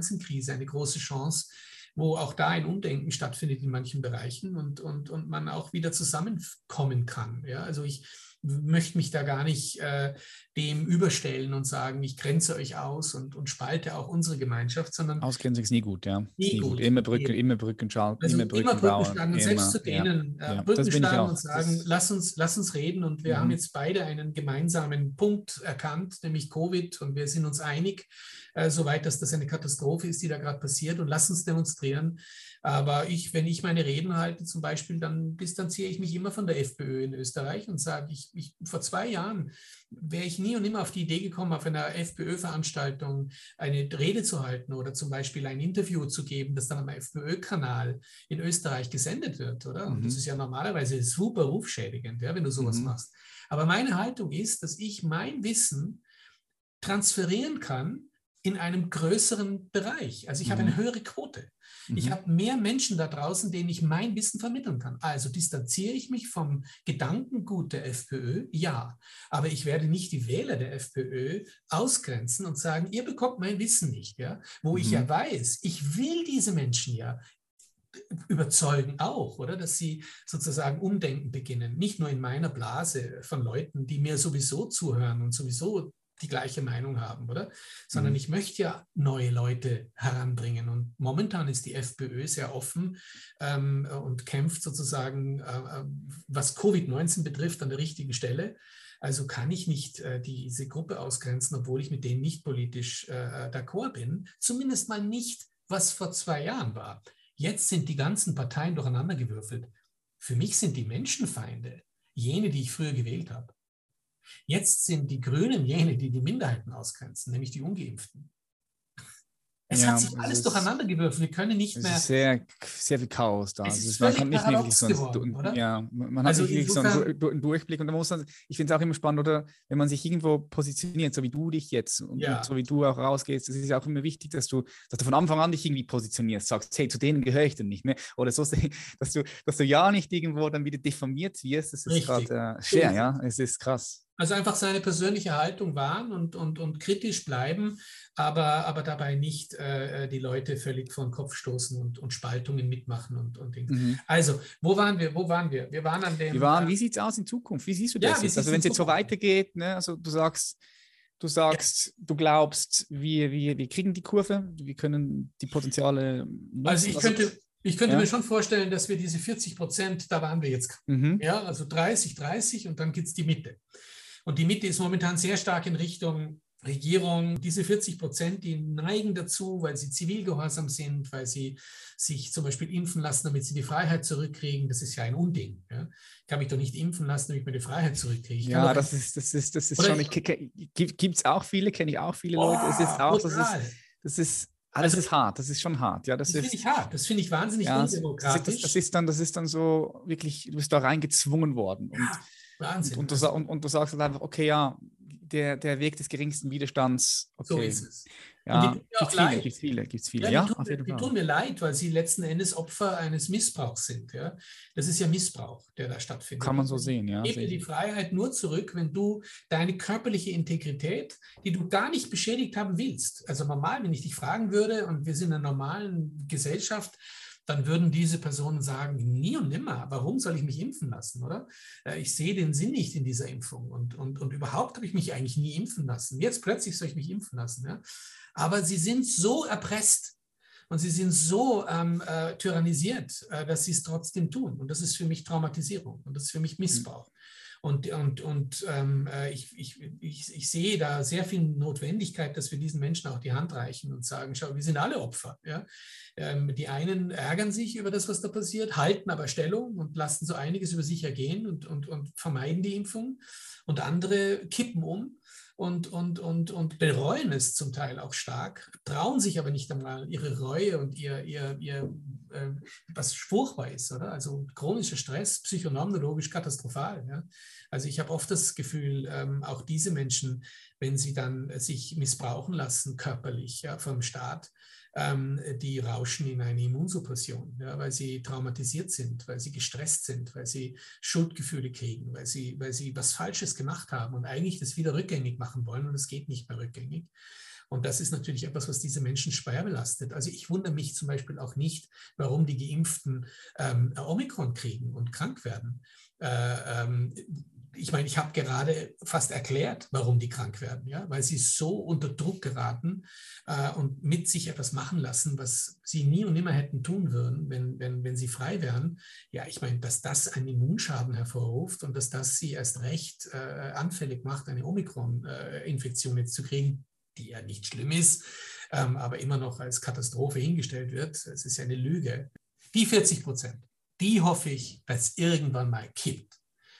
Covid-19-Krise eine große Chance, wo auch da ein Umdenken stattfindet in manchen Bereichen und, und, und man auch wieder zusammenkommen kann. Ja, also ich möchte mich da gar nicht äh, dem überstellen und sagen, ich grenze euch aus und, und spalte auch unsere Gemeinschaft, sondern. Ausgrenzung ist nie gut, ja. Nie, nie gut. gut. Immer Brücken, immer Brücken schalten, also immer Brücken, immer und selbst zu denen ja, äh, ja, Brücken schlagen und sagen, lass uns, lass uns reden. Und wir mhm. haben jetzt beide einen gemeinsamen Punkt erkannt, nämlich Covid, und wir sind uns einig, äh, soweit, dass das eine Katastrophe ist, die da gerade passiert. Und lass uns demonstrieren. Aber ich, wenn ich meine Reden halte zum Beispiel, dann distanziere ich mich immer von der FPÖ in Österreich und sage, ich, ich vor zwei Jahren wäre ich nie und nimmer auf die Idee gekommen, auf einer FPÖ-Veranstaltung eine Rede zu halten oder zum Beispiel ein Interview zu geben, das dann am FPÖ-Kanal in Österreich gesendet wird, oder? Und mhm. das ist ja normalerweise super rufschädigend, ja, wenn du sowas mhm. machst. Aber meine Haltung ist, dass ich mein Wissen transferieren kann in einem größeren Bereich. Also ich mhm. habe eine mhm. höhere Quote. Mhm. Ich habe mehr Menschen da draußen, denen ich mein Wissen vermitteln kann. Also distanziere ich mich vom Gedankengut der FPÖ? Ja. Aber ich werde nicht die Wähler der FPÖ ausgrenzen und sagen, ihr bekommt mein Wissen nicht. Ja? Wo mhm. ich ja mhm. weiß, ich will diese Menschen ja überzeugen auch, oder? Dass sie sozusagen umdenken beginnen. Nicht nur in meiner Blase von Leuten, die mir sowieso zuhören und sowieso die gleiche Meinung haben, oder? Sondern mhm. ich möchte ja neue Leute heranbringen. Und momentan ist die FPÖ sehr offen ähm, und kämpft sozusagen, äh, äh was Covid-19 betrifft, an der richtigen Stelle. Also kann ich nicht äh, diese Gruppe ausgrenzen, obwohl ich mit denen nicht politisch äh, äh, d'accord bin. Zumindest mal nicht, was vor zwei Jahren war. Jetzt sind die ganzen Parteien durcheinandergewürfelt. Für mich sind die Menschenfeinde jene, die ich früher gewählt habe. Jetzt sind die Grünen jene, die die Minderheiten ausgrenzen, nämlich die Ungeimpften. Es ja, hat sich alles durcheinander gewürfelt. Wir können nicht mehr. Es ist sehr, sehr viel Chaos da. Es ist man kann nicht wirklich so oder? Ja, man hat also nicht wirklich so einen, Durchblick. Und da muss man, ich finde es auch immer spannend, oder wenn man sich irgendwo positioniert, so wie du dich jetzt und, ja. und so wie du auch rausgehst, es ist auch immer wichtig, dass du, dass du von Anfang an dich irgendwie positionierst, sagst, hey, zu denen gehöre ich denn nicht mehr. Oder so, [LAUGHS] dass du, dass du ja nicht irgendwo dann wieder diffamiert wirst. Das ist gerade äh, schwer, ja. Es ist krass. Also einfach seine persönliche Haltung wahren und, und, und kritisch bleiben, aber, aber dabei nicht äh, die Leute völlig vor den Kopf stoßen und, und Spaltungen mitmachen und, und Dinge. Mhm. Also, wo waren wir? Wo waren wir? Wir waren an dem. Wir waren, wie sieht es aus in Zukunft? Wie siehst du das ja, jetzt? Also, wenn es jetzt so weitergeht, ne? also du sagst, du sagst, ja. du glaubst, wir, wir, wir kriegen die Kurve, wir können die Potenziale. Nutzen. Also ich könnte, ich könnte ja. mir schon vorstellen, dass wir diese 40 Prozent, da waren wir jetzt. Mhm. Ja, also 30, 30 und dann gibt es die Mitte. Und die Mitte ist momentan sehr stark in Richtung Regierung. Diese 40 Prozent, die neigen dazu, weil sie zivilgehorsam sind, weil sie sich zum Beispiel impfen lassen, damit sie die Freiheit zurückkriegen. Das ist ja ein Unding. Ja. Ich kann mich doch nicht impfen lassen, damit ich meine Freiheit zurückkriege. Ich ja, das ist, das ist, das ist schon, gibt es auch viele, kenne ich auch viele oh, Leute. Es ist auch, das ist, das ist alles also, ist hart, das ist schon hart. Ja, das, das finde ich hart, das finde ich wahnsinnig ja, undemokratisch. Das, das, ist dann, das ist dann so wirklich, du bist da reingezwungen worden. Und, ja. Wahnsinn. Und, und, du, und, und, du, sagst halt einfach, okay, ja, der, der Weg des geringsten Widerstands. Okay. So ist es. Ja, gibt es viele, gibt's viele, gibt's viele. Ja, die, tun, mir, die tun mir leid, weil sie letzten Endes Opfer eines Missbrauchs sind. Ja? Das ist ja Missbrauch, der da stattfindet. Kann man so sehen, ja. Gebe dir die Freiheit nur zurück, wenn du deine körperliche Integrität, die du gar nicht beschädigt haben willst. Also normal, wenn ich dich fragen würde, und wir sind in einer normalen Gesellschaft, dann würden diese Personen sagen, nie und nimmer, warum soll ich mich impfen lassen, oder? Äh, ich sehe den Sinn nicht in dieser Impfung und, und, und überhaupt habe ich mich eigentlich nie impfen lassen. Jetzt plötzlich soll ich mich impfen lassen. Ja? Aber sie sind so erpresst und sie sind so ähm, äh, tyrannisiert, äh, dass sie es trotzdem tun. Und das ist für mich Traumatisierung und das ist für mich Missbrauch. Und, und, und ähm, äh, ich, ich, ich, ich sehe da sehr viel Notwendigkeit, dass wir diesen Menschen auch die Hand reichen und sagen, schau, wir sind alle Opfer. Ja? Ähm, die einen ärgern sich über das, was da passiert, halten aber Stellung und lassen so einiges über sich ergehen und, und, und vermeiden die Impfung. Und andere kippen um und, und, und, und bereuen es zum Teil auch stark, trauen sich aber nicht einmal ihre Reue und ihr, ihr, ihr äh, was furchtbar ist, oder? Also chronischer Stress, psychonomnologisch katastrophal. Ja? Also ich habe oft das Gefühl, ähm, auch diese Menschen, wenn sie dann sich missbrauchen lassen körperlich ja, vom Staat, ähm, die rauschen in eine Immunsuppression, ja, weil sie traumatisiert sind, weil sie gestresst sind, weil sie Schuldgefühle kriegen, weil sie, weil sie was Falsches gemacht haben und eigentlich das wieder rückgängig machen wollen und es geht nicht mehr rückgängig. Und das ist natürlich etwas, was diese Menschen schwer belastet. Also ich wundere mich zum Beispiel auch nicht, warum die Geimpften ähm, Omikron kriegen und krank werden. Äh, ähm, ich meine, ich habe gerade fast erklärt, warum die krank werden, ja, weil sie so unter Druck geraten äh, und mit sich etwas machen lassen, was sie nie und nimmer hätten tun würden, wenn, wenn, wenn sie frei wären. Ja, ich meine, dass das einen Immunschaden hervorruft und dass das sie erst recht äh, anfällig macht, eine Omikron-Infektion jetzt zu kriegen, die ja nicht schlimm ist, ähm, aber immer noch als Katastrophe hingestellt wird. Es ist ja eine Lüge. Die 40 Prozent, die hoffe ich, dass irgendwann mal kippt.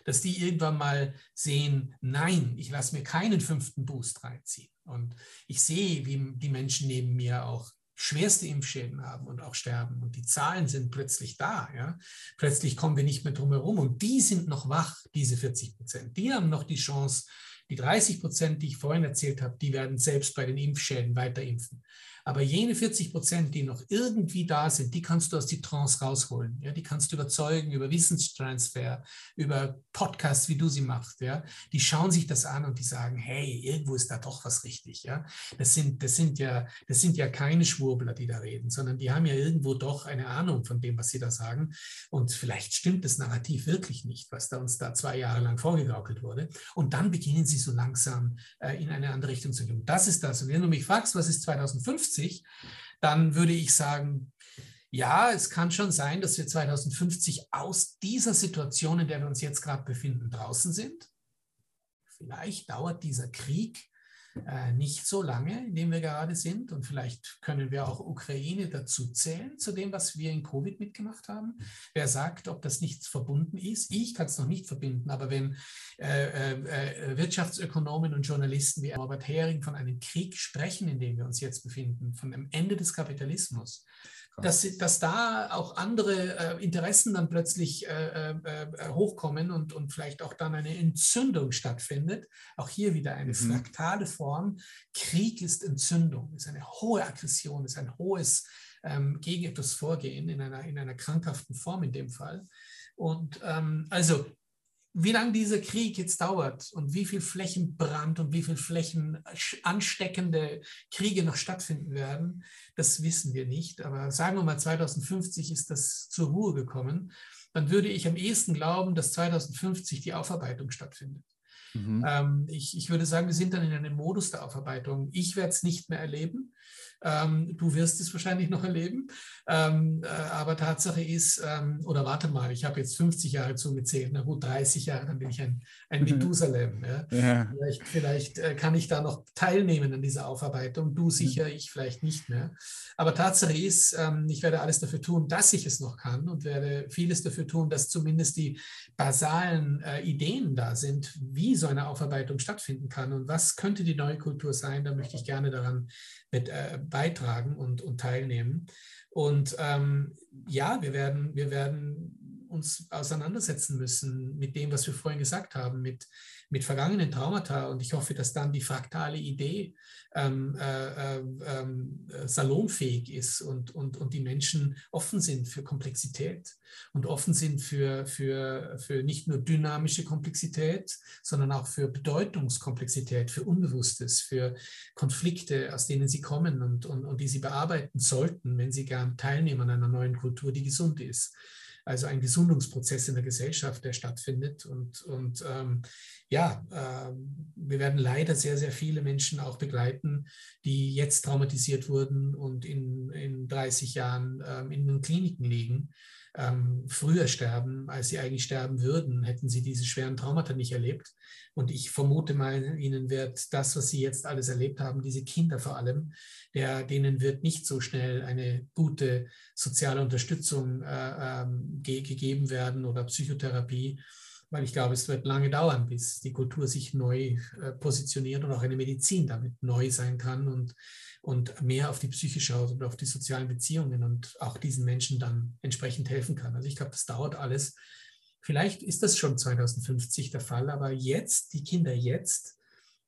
Dass die irgendwann mal sehen, nein, ich lasse mir keinen fünften Boost reinziehen. Und ich sehe, wie die Menschen neben mir auch schwerste Impfschäden haben und auch sterben. Und die Zahlen sind plötzlich da. Ja? Plötzlich kommen wir nicht mehr drum herum. Und die sind noch wach, diese 40 Prozent. Die haben noch die Chance, die 30 Prozent, die ich vorhin erzählt habe, die werden selbst bei den Impfschäden weiter impfen. Aber jene 40 Prozent, die noch irgendwie da sind, die kannst du aus die Trance rausholen. Ja, die kannst du überzeugen über Wissenstransfer, über Podcasts, wie du sie machst. Ja, die schauen sich das an und die sagen, hey, irgendwo ist da doch was richtig. Ja, das sind, das sind ja, das sind ja keine Schwurbler, die da reden, sondern die haben ja irgendwo doch eine Ahnung von dem, was sie da sagen. Und vielleicht stimmt das Narrativ wirklich nicht, was da uns da zwei Jahre lang vorgegaukelt wurde. Und dann beginnen sie so langsam äh, in eine andere Richtung zu gehen. Das ist das. Und wenn du mich fragst, was ist 2015? 2050, dann würde ich sagen, ja, es kann schon sein, dass wir 2050 aus dieser Situation, in der wir uns jetzt gerade befinden, draußen sind. Vielleicht dauert dieser Krieg äh, nicht so lange, in dem wir gerade sind. Und vielleicht können wir auch Ukraine dazu zählen, zu dem, was wir in Covid mitgemacht haben. Wer sagt, ob das nichts verbunden ist? Ich kann es noch nicht verbinden, aber wenn äh, äh, äh, Wirtschaftsökonomen und Journalisten wie Robert Hering von einem Krieg sprechen, in dem wir uns jetzt befinden, von dem Ende des Kapitalismus, dass, dass da auch andere äh, Interessen dann plötzlich äh, äh, äh, hochkommen und, und vielleicht auch dann eine Entzündung stattfindet. Auch hier wieder eine mhm. fraktale Form. Krieg ist Entzündung, ist eine hohe Aggression, ist ein hohes ähm, gegen etwas Vorgehen in einer, in einer krankhaften Form in dem Fall. Und ähm, also wie lange dieser Krieg jetzt dauert und wie viel Flächenbrand und wie viel Flächen ansteckende Kriege noch stattfinden werden, das wissen wir nicht. Aber sagen wir mal, 2050 ist das zur Ruhe gekommen. Dann würde ich am ehesten glauben, dass 2050 die Aufarbeitung stattfindet. Mhm. Ähm, ich, ich würde sagen, wir sind dann in einem Modus der Aufarbeitung. Ich werde es nicht mehr erleben. Ähm, du wirst es wahrscheinlich noch erleben. Ähm, äh, aber Tatsache ist, ähm, oder warte mal, ich habe jetzt 50 Jahre zugezählt, na gut, 30 Jahre, dann bin ich ein, ein mhm. Methusalem. Ja? Ja. Vielleicht, vielleicht äh, kann ich da noch teilnehmen an dieser Aufarbeitung. Du mhm. sicher, ich vielleicht nicht mehr. Aber Tatsache ist, ähm, ich werde alles dafür tun, dass ich es noch kann und werde vieles dafür tun, dass zumindest die basalen äh, Ideen da sind, wie so eine Aufarbeitung stattfinden kann und was könnte die neue Kultur sein. Da möchte ich gerne daran mit, äh, beitragen und, und teilnehmen. Und ähm, ja, wir werden, wir werden uns auseinandersetzen müssen mit dem, was wir vorhin gesagt haben, mit, mit vergangenen Traumata. Und ich hoffe, dass dann die fraktale Idee ähm, äh, äh, salonfähig ist und, und, und die Menschen offen sind für Komplexität und offen sind für, für, für nicht nur dynamische Komplexität, sondern auch für Bedeutungskomplexität, für Unbewusstes, für Konflikte, aus denen sie kommen und, und, und die sie bearbeiten sollten, wenn sie gern teilnehmen an einer neuen Kultur, die gesund ist also ein Gesundungsprozess in der Gesellschaft, der stattfindet. Und, und ähm, ja, äh, wir werden leider sehr, sehr viele Menschen auch begleiten, die jetzt traumatisiert wurden und in, in 30 Jahren ähm, in den Kliniken liegen ähm, früher sterben, als sie eigentlich sterben würden, hätten sie diese schweren Traumata nicht erlebt. Und ich vermute mal, ihnen wird das, was sie jetzt alles erlebt haben, diese Kinder vor allem, der, denen wird nicht so schnell eine gute soziale Unterstützung äh, ähm, ge gegeben werden oder Psychotherapie. Weil ich glaube, es wird lange dauern, bis die Kultur sich neu äh, positioniert und auch eine Medizin damit neu sein kann und, und mehr auf die Psyche schaut und auf die sozialen Beziehungen und auch diesen Menschen dann entsprechend helfen kann. Also ich glaube, das dauert alles. Vielleicht ist das schon 2050 der Fall, aber jetzt, die Kinder jetzt,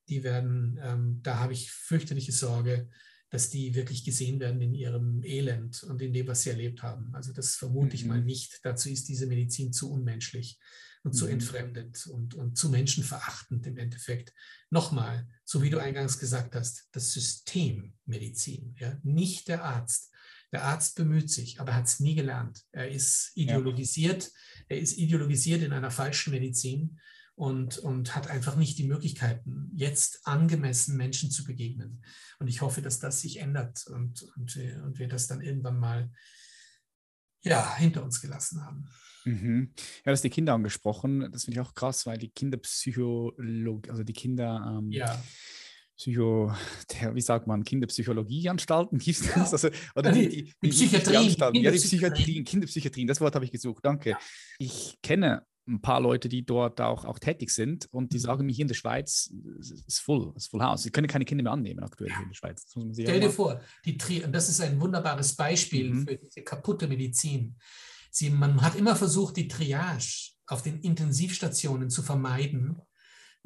die werden, ähm, da habe ich fürchterliche Sorge, dass die wirklich gesehen werden in ihrem Elend und in dem, was sie erlebt haben. Also das vermute ich mal mhm. nicht. Dazu ist diese Medizin zu unmenschlich und zu mhm. entfremdet und, und zu menschenverachtend im Endeffekt. Nochmal, so wie du eingangs gesagt hast, das System Medizin, ja, nicht der Arzt. Der Arzt bemüht sich, aber hat es nie gelernt. Er ist ideologisiert, ja. er ist ideologisiert in einer falschen Medizin und, und hat einfach nicht die Möglichkeiten, jetzt angemessen Menschen zu begegnen. Und ich hoffe, dass das sich ändert und, und, und wir das dann irgendwann mal ja, hinter uns gelassen haben. Mhm. Ja, das die Kinder angesprochen. Das finde ich auch krass, weil die Kinderpsychologie, also die Kinder. Ähm, ja. Psycho, der, wie sagt man, Kinderpsychologieanstalten [LAUGHS] gibt es das? Also, oder die, die, die, die Psychiatrien. Ja, die Psychiatrien, Kinderpsychiatrien, das Wort habe ich gesucht, danke. Ja. Ich kenne ein paar Leute, die dort auch, auch tätig sind und die mhm. sagen mir hier in der Schweiz, es ist voll, ist full house. Sie können keine Kinder mehr annehmen aktuell hier in der Schweiz. Stell dir vor, die Tri und das ist ein wunderbares Beispiel mhm. für diese kaputte Medizin. Sie, man hat immer versucht, die Triage auf den Intensivstationen zu vermeiden,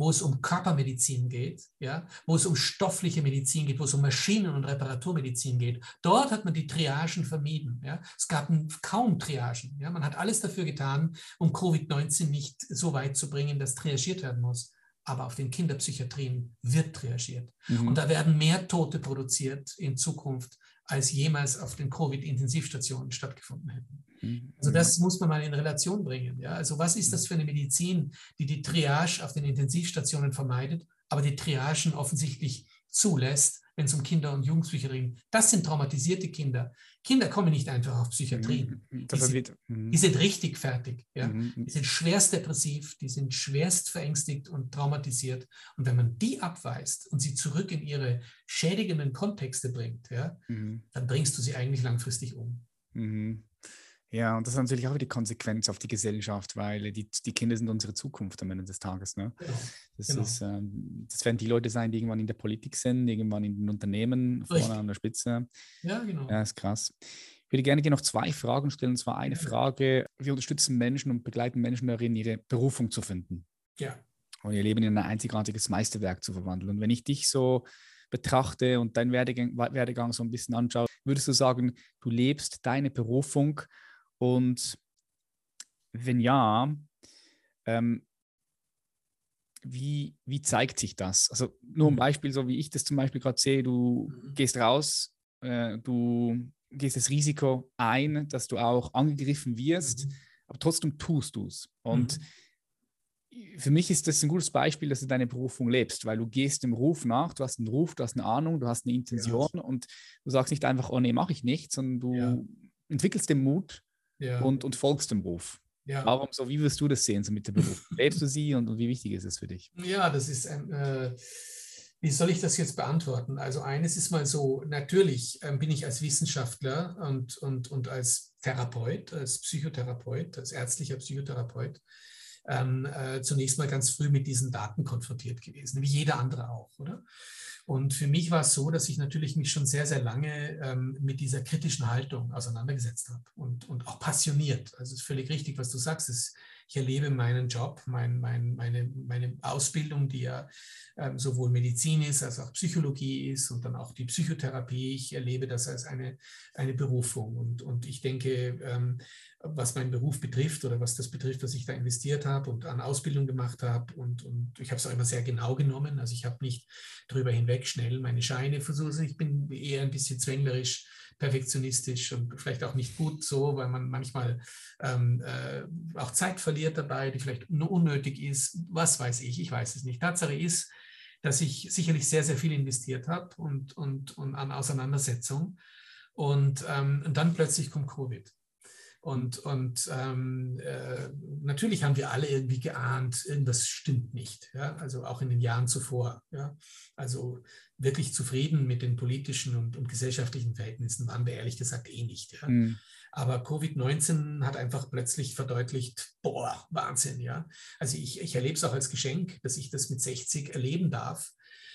wo es um Körpermedizin geht, ja, wo es um stoffliche Medizin geht, wo es um Maschinen- und Reparaturmedizin geht. Dort hat man die Triagen vermieden. Ja. Es gab kaum Triagen. Ja. Man hat alles dafür getan, um Covid-19 nicht so weit zu bringen, dass triagiert werden muss. Aber auf den Kinderpsychiatrien wird triagiert. Mhm. Und da werden mehr Tote produziert in Zukunft, als jemals auf den Covid-Intensivstationen stattgefunden hätten. Mhm. Also das muss man mal in Relation bringen. Ja? Also was ist das für eine Medizin, die die Triage auf den Intensivstationen vermeidet, aber die Triagen offensichtlich zulässt, wenn es um Kinder- und Jugendpsychiatrie geht. Das sind traumatisierte Kinder. Kinder kommen nicht einfach auf Psychiatrien. Mhm. Die sind, die sind, richtig fertig. Ja? Die sind schwerst depressiv, die sind schwerst verängstigt und traumatisiert. Und wenn man die abweist und sie zurück in ihre schädigenden Kontexte bringt, ja, dann bringst du sie eigentlich langfristig um. Mhm. Ja, und das ist natürlich auch die Konsequenz auf die Gesellschaft, weil die, die Kinder sind unsere Zukunft am Ende des Tages. Ne? Genau. Das, genau. Ist, ähm, das werden die Leute sein, die irgendwann in der Politik sind, irgendwann in den Unternehmen, Richtig. vorne an der Spitze. Ja, genau. Ja, ist krass. Ich würde gerne dir noch zwei Fragen stellen. Und zwar eine ja. Frage: Wir unterstützen Menschen und begleiten Menschen darin, ihre Berufung zu finden. Ja. Und ihr Leben in ein einzigartiges Meisterwerk zu verwandeln. Und wenn ich dich so betrachte und deinen Werdegang, Werdegang so ein bisschen anschaue, würdest du sagen, du lebst deine Berufung und wenn ja, ähm, wie, wie zeigt sich das? Also nur ein mhm. Beispiel, so wie ich das zum Beispiel gerade sehe, du mhm. gehst raus, äh, du gehst das Risiko ein, dass du auch angegriffen wirst, mhm. aber trotzdem tust du es. Und mhm. für mich ist das ein gutes Beispiel, dass du deine Berufung lebst, weil du gehst dem Ruf nach, du hast einen Ruf, du hast eine Ahnung, du hast eine Intention ja. und du sagst nicht einfach, oh nee, mache ich nicht, sondern du ja. entwickelst den Mut, ja. und, und folgst dem Beruf. Ja. Warum so, wie wirst du das sehen so mit dem Beruf? [LAUGHS] Lebst du sie und, und, wie wichtig ist es für dich? Ja, das ist ein, äh, wie soll ich das jetzt beantworten? Also eines ist mal so, natürlich ähm, bin ich als Wissenschaftler und, und, und als Therapeut, als Psychotherapeut, als ärztlicher Psychotherapeut, ähm, äh, zunächst mal ganz früh mit diesen Daten konfrontiert gewesen, wie jeder andere auch, oder? Und für mich war es so, dass ich natürlich mich schon sehr, sehr lange ähm, mit dieser kritischen Haltung auseinandergesetzt habe und, und auch passioniert. Also es ist völlig richtig, was du sagst. Es, ich erlebe meinen Job, mein, mein, meine, meine Ausbildung, die ja ähm, sowohl Medizin ist als auch Psychologie ist und dann auch die Psychotherapie. Ich erlebe das als eine, eine Berufung. Und, und ich denke, ähm, was meinen Beruf betrifft oder was das betrifft, was ich da investiert habe und an Ausbildung gemacht habe. Und, und ich habe es auch immer sehr genau genommen. Also ich habe nicht darüber hinweg schnell meine Scheine versucht. Also ich bin eher ein bisschen zwänglerisch, perfektionistisch und vielleicht auch nicht gut so, weil man manchmal ähm, äh, auch Zeit verliert dabei, die vielleicht unnötig ist. Was weiß ich, ich weiß es nicht. Tatsache ist, dass ich sicherlich sehr, sehr viel investiert habe und, und, und an Auseinandersetzung. Und, ähm, und dann plötzlich kommt Covid. Und, und ähm, äh, natürlich haben wir alle irgendwie geahnt, irgendwas stimmt nicht. Ja? Also auch in den Jahren zuvor. Ja? Also wirklich zufrieden mit den politischen und, und gesellschaftlichen Verhältnissen waren wir ehrlich gesagt eh nicht. Ja? Mhm. Aber Covid-19 hat einfach plötzlich verdeutlicht, boah, Wahnsinn, ja. Also ich, ich erlebe es auch als Geschenk, dass ich das mit 60 erleben darf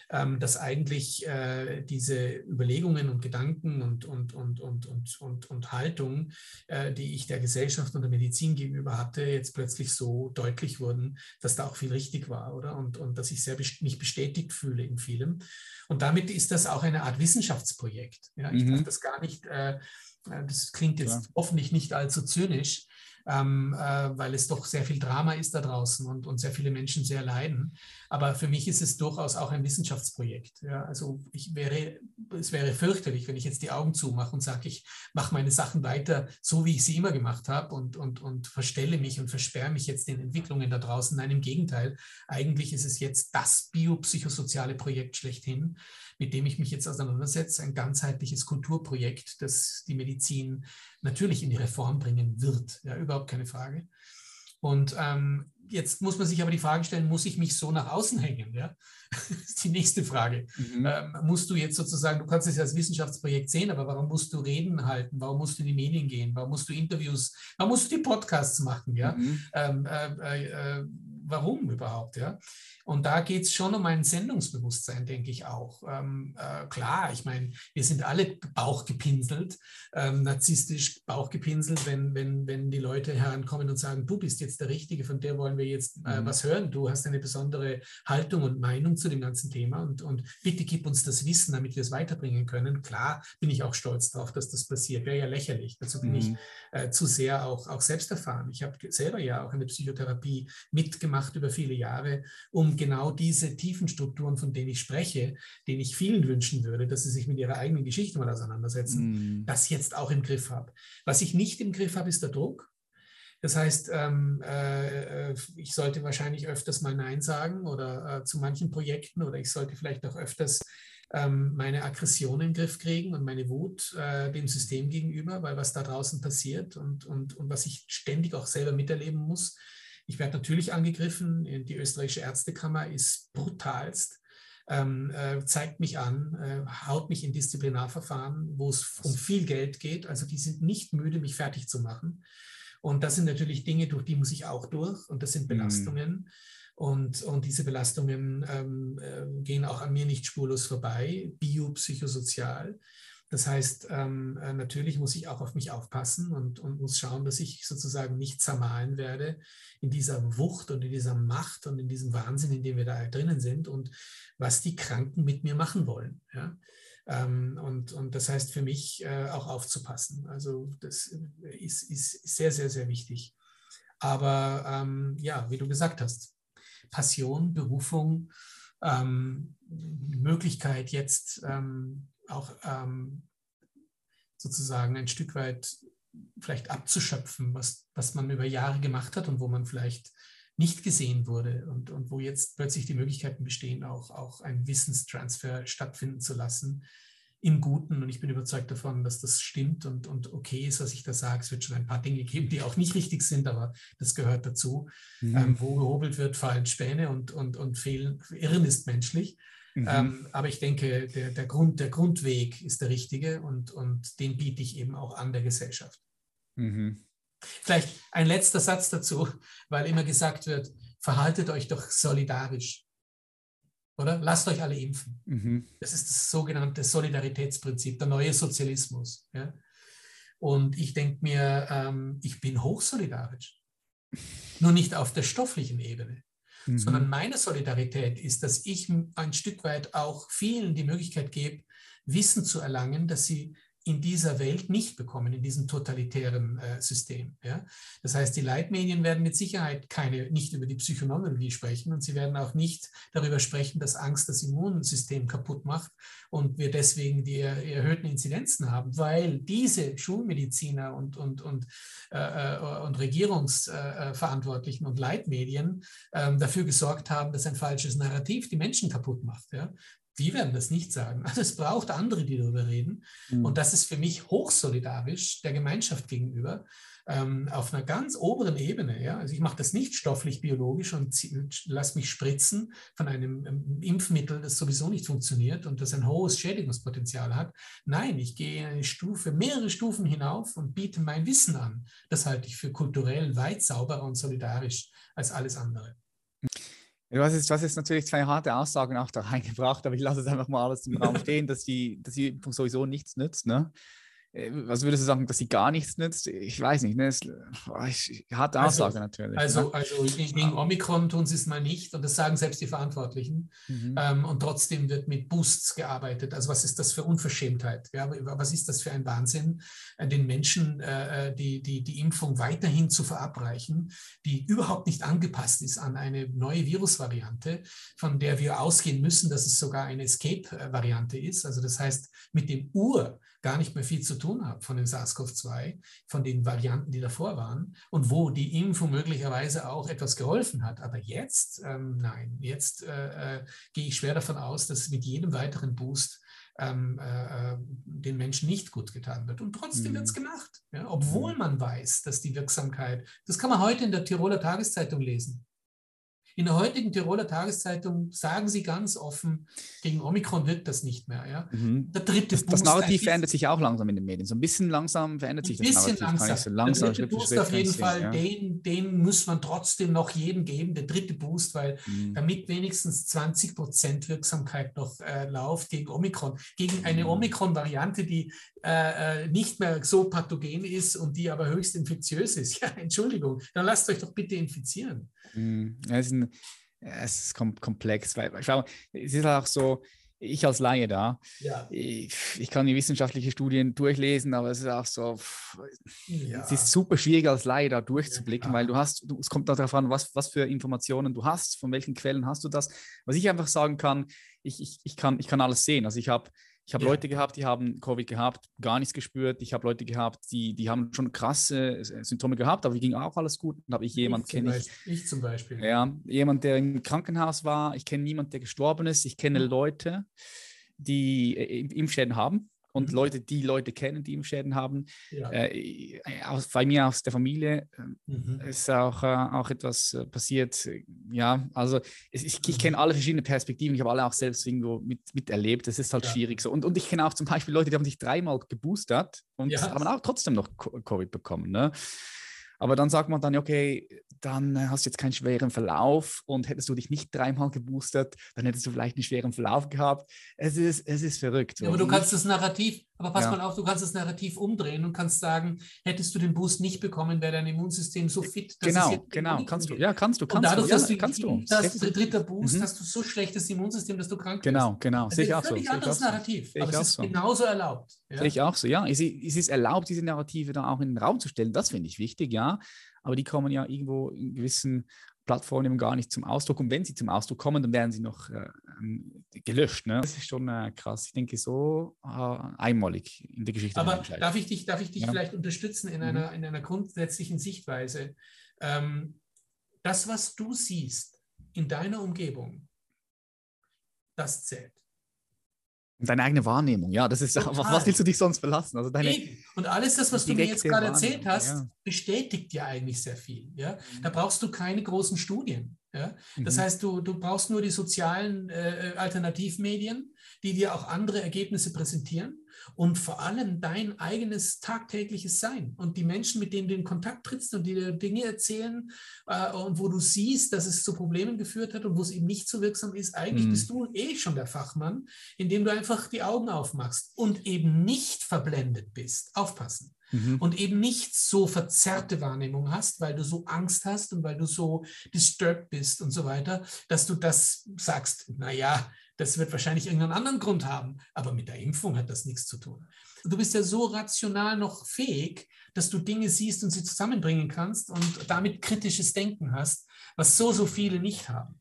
dass eigentlich äh, diese Überlegungen und Gedanken und, und, und, und, und, und, und Haltung, äh, die ich der Gesellschaft und der Medizin gegenüber hatte, jetzt plötzlich so deutlich wurden, dass da auch viel richtig war, oder? Und, und dass ich sehr mich bestätigt fühle in vielem. Und damit ist das auch eine Art Wissenschaftsprojekt. Ja? Ich mhm. darf das gar nicht, äh, das klingt jetzt Klar. hoffentlich nicht allzu zynisch, ähm, äh, weil es doch sehr viel Drama ist da draußen und, und sehr viele Menschen sehr leiden. Aber für mich ist es durchaus auch ein Wissenschaftsprojekt. Ja? Also ich wäre, es wäre fürchterlich, wenn ich jetzt die Augen zumache und sage, ich mache meine Sachen weiter, so wie ich sie immer gemacht habe und, und, und verstelle mich und versperre mich jetzt den Entwicklungen da draußen. Nein, im Gegenteil. Eigentlich ist es jetzt das biopsychosoziale Projekt schlechthin, mit dem ich mich jetzt auseinandersetze. Ein ganzheitliches Kulturprojekt, das die Medizin natürlich in die Reform bringen wird. Ja, überhaupt keine Frage. Und ähm, jetzt muss man sich aber die Frage stellen, muss ich mich so nach außen hängen? Ja? [LAUGHS] Das ist die nächste Frage. Mhm. Ähm, musst du jetzt sozusagen, du kannst es ja als Wissenschaftsprojekt sehen, aber warum musst du Reden halten? Warum musst du in die Medien gehen? Warum musst du Interviews, warum musst du die Podcasts machen? Ja? Mhm. Ähm, äh, äh, äh warum überhaupt? Ja? Und da geht es schon um ein Sendungsbewusstsein, denke ich auch. Ähm, äh, klar, ich meine, wir sind alle bauchgepinselt, ähm, narzisstisch bauchgepinselt, wenn, wenn, wenn die Leute herankommen und sagen, du bist jetzt der Richtige, von der wollen wir jetzt äh, mhm. was hören. Du hast eine besondere Haltung und Meinung zu dem ganzen Thema und, und bitte gib uns das Wissen, damit wir es weiterbringen können. Klar bin ich auch stolz darauf, dass das passiert. Wäre ja lächerlich. Dazu bin mhm. ich äh, zu sehr auch, auch selbst erfahren. Ich habe selber ja auch in der Psychotherapie mitgemacht über viele Jahre, um genau diese tiefen Strukturen, von denen ich spreche, denen ich vielen wünschen würde, dass sie sich mit ihrer eigenen Geschichte mal auseinandersetzen, mm. das jetzt auch im Griff habe. Was ich nicht im Griff habe, ist der Druck. Das heißt, ähm, äh, ich sollte wahrscheinlich öfters mal Nein sagen oder äh, zu manchen Projekten oder ich sollte vielleicht auch öfters ähm, meine Aggression in den Griff kriegen und meine Wut äh, dem System gegenüber, weil was da draußen passiert und, und, und was ich ständig auch selber miterleben muss, ich werde natürlich angegriffen. Die österreichische Ärztekammer ist brutalst. Ähm, äh, zeigt mich an, äh, haut mich in Disziplinarverfahren, wo es um viel Geld geht. Also die sind nicht müde, mich fertig zu machen. Und das sind natürlich Dinge, durch die muss ich auch durch. Und das sind mhm. Belastungen. Mhm. Und, und diese Belastungen ähm, äh, gehen auch an mir nicht spurlos vorbei, biopsychosozial. Das heißt, ähm, äh, natürlich muss ich auch auf mich aufpassen und, und muss schauen, dass ich sozusagen nicht zermahlen werde in dieser Wucht und in dieser Macht und in diesem Wahnsinn, in dem wir da drinnen sind und was die Kranken mit mir machen wollen. Ja? Ähm, und, und das heißt für mich äh, auch aufzupassen. Also das ist, ist sehr, sehr, sehr wichtig. Aber ähm, ja, wie du gesagt hast, Passion, Berufung, ähm, Möglichkeit jetzt ähm, auch ähm, sozusagen ein Stück weit vielleicht abzuschöpfen, was, was man über Jahre gemacht hat und wo man vielleicht nicht gesehen wurde und, und wo jetzt plötzlich die Möglichkeiten bestehen, auch, auch einen Wissenstransfer stattfinden zu lassen im Guten. Und ich bin überzeugt davon, dass das stimmt und, und okay ist, was ich da sage. Es wird schon ein paar Dinge geben, die auch nicht richtig sind, aber das gehört dazu. Mhm. Ähm, wo gehobelt wird, fallen Späne und, und, und fehlen, Irren ist menschlich. Mhm. Ähm, aber ich denke, der, der, Grund, der Grundweg ist der richtige und, und den biete ich eben auch an der Gesellschaft. Mhm. Vielleicht ein letzter Satz dazu, weil immer gesagt wird, verhaltet euch doch solidarisch. Oder? Lasst euch alle impfen. Mhm. Das ist das sogenannte Solidaritätsprinzip, der neue Sozialismus. Ja? Und ich denke mir, ähm, ich bin hochsolidarisch. Nur nicht auf der stofflichen Ebene mhm. sondern meine Solidarität ist, dass ich ein Stück weit auch vielen die Möglichkeit gebe, Wissen zu erlangen, dass sie in dieser Welt nicht bekommen, in diesem totalitären äh, System. Ja? Das heißt, die Leitmedien werden mit Sicherheit keine, nicht über die Psychoneurologie sprechen und sie werden auch nicht darüber sprechen, dass Angst das Immunsystem kaputt macht und wir deswegen die erhöhten Inzidenzen haben, weil diese Schulmediziner und, und, und, äh, äh und Regierungsverantwortlichen und Leitmedien äh, dafür gesorgt haben, dass ein falsches Narrativ die Menschen kaputt macht. Ja? Wir werden das nicht sagen. Also es braucht andere, die darüber reden. Mhm. Und das ist für mich hochsolidarisch der Gemeinschaft gegenüber ähm, auf einer ganz oberen Ebene. Ja? Also ich mache das nicht stofflich, biologisch und lasse mich spritzen von einem ähm, Impfmittel, das sowieso nicht funktioniert und das ein hohes Schädigungspotenzial hat. Nein, ich gehe eine Stufe, mehrere Stufen hinauf und biete mein Wissen an. Das halte ich für kulturell weit sauberer und solidarisch als alles andere. Du hast, jetzt, du hast jetzt natürlich zwei harte Aussagen auch da [LAUGHS] reingebracht, aber ich lasse es einfach mal alles im Raum stehen, dass die, dass die Impfung sowieso nichts nützt. Ne? Äh, was würdest du sagen, dass sie gar nichts nützt? Ich weiß nicht. Ne? Ich, harte also, Aussage natürlich. Also, ne? also gegen Omikron tun sie es mal nicht und das sagen selbst die Verantwortlichen. Mhm. Ähm, und trotzdem wird mit Boosts gearbeitet. Also was ist das für Unverschämtheit? Ja, was ist das für ein Wahnsinn, äh, den Menschen äh, die, die, die Impfung weiterhin zu verabreichen, die überhaupt nicht angepasst ist an eine neue Virusvariante, von der wir ausgehen müssen, dass es sogar eine Escape-Variante ist. Also das heißt, mit dem Ur gar nicht mehr viel zu tun habe von dem SARS-CoV-2, von den Varianten, die davor waren und wo die Impfung möglicherweise auch etwas geholfen hat. Aber jetzt, ähm, nein, jetzt äh, äh, gehe ich schwer davon aus, dass mit jedem weiteren Boost ähm, äh, äh den Menschen nicht gut getan wird. Und trotzdem mhm. wird es gemacht, ja, obwohl mhm. man weiß, dass die Wirksamkeit, das kann man heute in der Tiroler Tageszeitung lesen, in der heutigen Tiroler Tageszeitung sagen sie ganz offen, gegen Omikron wirkt das nicht mehr. Ja? Mhm. Der dritte das, das Narrativ verändert sich auch langsam in den Medien. So ein bisschen langsam verändert sich das Narrativ. Langsam. So langsam. Der dritte Boost auf jeden Fall, ja. den, den muss man trotzdem noch jedem geben, der dritte Boost, weil mhm. damit wenigstens 20 Prozent Wirksamkeit noch äh, läuft gegen Omikron. Gegen eine mhm. Omikron-Variante, die äh, äh, nicht mehr so pathogen ist und die aber höchst infektiös ist. [LAUGHS] Ja, Entschuldigung, dann lasst euch doch bitte infizieren. Mhm. Es ist, ein, es ist komplex, weil schau, es ist auch so, ich als Laie da, ja. ich, ich, kann die wissenschaftlichen Studien durchlesen, aber es ist auch so, ja. es ist super schwierig als Laie da durchzublicken, ja. weil du hast, du, es kommt darauf an, was, was für Informationen du hast, von welchen Quellen hast du das. Was ich einfach sagen kann, ich, ich, ich, kann, ich kann alles sehen. Also ich habe ich habe ja. Leute gehabt, die haben Covid gehabt, gar nichts gespürt. Ich habe Leute gehabt, die, die haben schon krasse äh, Symptome gehabt, aber die ging auch alles gut. Dann habe ich jemanden, kenne ich. Ich zum Beispiel. Ja, jemand, der im Krankenhaus war. Ich kenne niemanden, der gestorben ist. Ich kenne. Leute, die äh, Impfschäden haben und mhm. Leute, die Leute kennen, die Impfschäden haben. Ja. Äh, aus, bei mir aus der Familie äh, mhm. ist auch, äh, auch etwas äh, passiert. Ja, also es, ich, ich kenne alle verschiedenen Perspektiven. Ich habe alle auch selbst irgendwo mit, miterlebt. Das ist halt ja. schwierig so. Und, und ich kenne auch zum Beispiel Leute, die haben sich dreimal geboostert und ja. haben auch trotzdem noch Covid bekommen. Ne? Aber dann sagt man dann, okay, dann hast du jetzt keinen schweren Verlauf und hättest du dich nicht dreimal geboostert, dann hättest du vielleicht einen schweren Verlauf gehabt. Es ist, es ist verrückt. Ja, aber du kannst das Narrativ, aber pass ja. mal auf, du kannst das Narrativ umdrehen und kannst sagen, hättest du den Boost nicht bekommen, wäre dein Immunsystem so fit, dass genau, es jetzt genau, kannst du, ja, kannst du, kannst und dadurch, du, ja, dass kannst du. Das dritter Boost, mhm. hast du so schlechtes Immunsystem, dass du krank genau, bist. Genau, genau, sehe ich auch so. Ein anderes Narrativ, aber es ist so. genauso erlaubt. Ja? Sehe ich auch so, ja. Es ist erlaubt, diese Narrative da auch in den Raum zu stellen, das finde ich wichtig, ja aber die kommen ja irgendwo in gewissen Plattformen gar nicht zum Ausdruck. Und wenn sie zum Ausdruck kommen, dann werden sie noch äh, ähm, gelöscht. Ne? Das ist schon äh, krass. Ich denke, so äh, einmalig in der Geschichte. Aber darf ich dich, darf ich dich ja. vielleicht unterstützen in, mhm. einer, in einer grundsätzlichen Sichtweise? Ähm, das, was du siehst in deiner Umgebung, das zählt. Deine eigene Wahrnehmung, ja, das ist auf [LAUGHS] was willst du dich sonst verlassen? Also deine und alles das, was du mir jetzt gerade erzählt hast, ja. bestätigt dir eigentlich sehr viel. Ja? Da brauchst du keine großen Studien. Ja? Das mhm. heißt, du, du brauchst nur die sozialen äh, Alternativmedien, die dir auch andere Ergebnisse präsentieren und vor allem dein eigenes tagtägliches Sein und die Menschen, mit denen du in Kontakt trittst und die dir Dinge erzählen äh, und wo du siehst, dass es zu Problemen geführt hat und wo es eben nicht so wirksam ist. Eigentlich mhm. bist du eh schon der Fachmann, indem du einfach die Augen aufmachst und eben nicht verblendet bist. Aufpassen. Mhm. Und eben nicht so verzerrte Wahrnehmung hast, weil du so Angst hast und weil du so disturbed bist und so weiter, dass du das sagst, naja, das wird wahrscheinlich irgendeinen anderen Grund haben, aber mit der Impfung hat das nichts zu tun. Du bist ja so rational noch fähig, dass du Dinge siehst und sie zusammenbringen kannst und damit kritisches Denken hast, was so, so viele nicht haben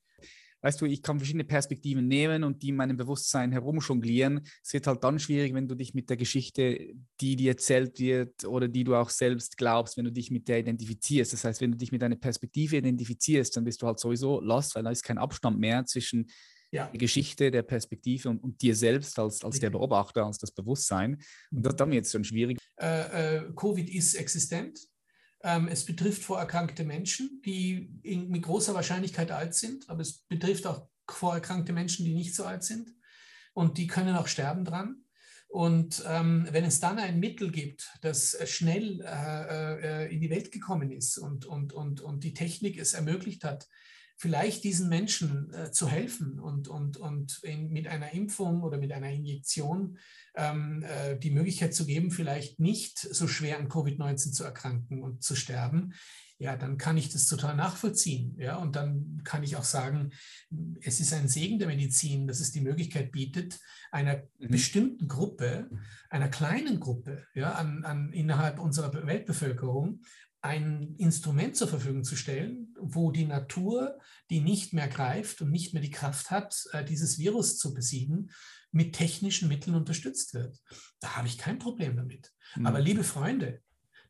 weißt du, ich kann verschiedene Perspektiven nehmen und die in meinem Bewusstsein herumjonglieren. Es wird halt dann schwierig, wenn du dich mit der Geschichte, die dir erzählt wird oder die du auch selbst glaubst, wenn du dich mit der identifizierst. Das heißt, wenn du dich mit deiner Perspektive identifizierst, dann bist du halt sowieso lost, weil da ist kein Abstand mehr zwischen ja. der Geschichte, der Perspektive und, und dir selbst als, als der Beobachter, als das Bewusstsein. Und das dann jetzt schon schwierig. Äh, äh, Covid ist existent. Ähm, es betrifft vorerkrankte Menschen, die in, mit großer Wahrscheinlichkeit alt sind, aber es betrifft auch vorerkrankte Menschen, die nicht so alt sind. Und die können auch sterben dran. Und ähm, wenn es dann ein Mittel gibt, das schnell äh, äh, in die Welt gekommen ist und, und, und, und die Technik es ermöglicht hat, vielleicht diesen Menschen äh, zu helfen und, und, und in, mit einer Impfung oder mit einer Injektion ähm, äh, die Möglichkeit zu geben, vielleicht nicht so schwer an Covid-19 zu erkranken und zu sterben, ja, dann kann ich das total nachvollziehen. Ja, und dann kann ich auch sagen, es ist ein Segen der Medizin, dass es die Möglichkeit bietet, einer mhm. bestimmten Gruppe, einer kleinen Gruppe, ja, an, an, innerhalb unserer Weltbevölkerung ein Instrument zur Verfügung zu stellen, wo die Natur, die nicht mehr greift und nicht mehr die Kraft hat, äh, dieses Virus zu besiegen, mit technischen Mitteln unterstützt wird. Da habe ich kein Problem damit. Mhm. Aber liebe Freunde,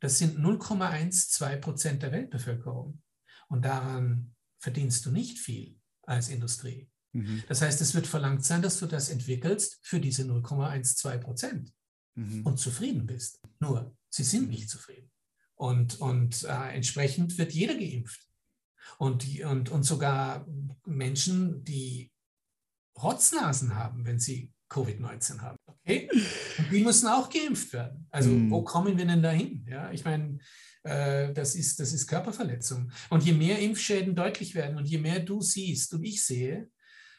das sind 0,12 Prozent der Weltbevölkerung. Und daran verdienst du nicht viel als Industrie. Mhm. Das heißt, es wird verlangt sein, dass du das entwickelst für diese 0,12 Prozent mhm. und zufrieden bist. Nur, sie sind nicht zufrieden. Und, und äh, entsprechend wird jeder geimpft. Und, und, und sogar Menschen, die Rotznasen haben, wenn sie Covid-19 haben. Okay? Und die müssen auch geimpft werden. Also mm. wo kommen wir denn dahin? Ja, ich meine, äh, das, ist, das ist Körperverletzung. Und je mehr Impfschäden deutlich werden und je mehr du siehst und ich sehe,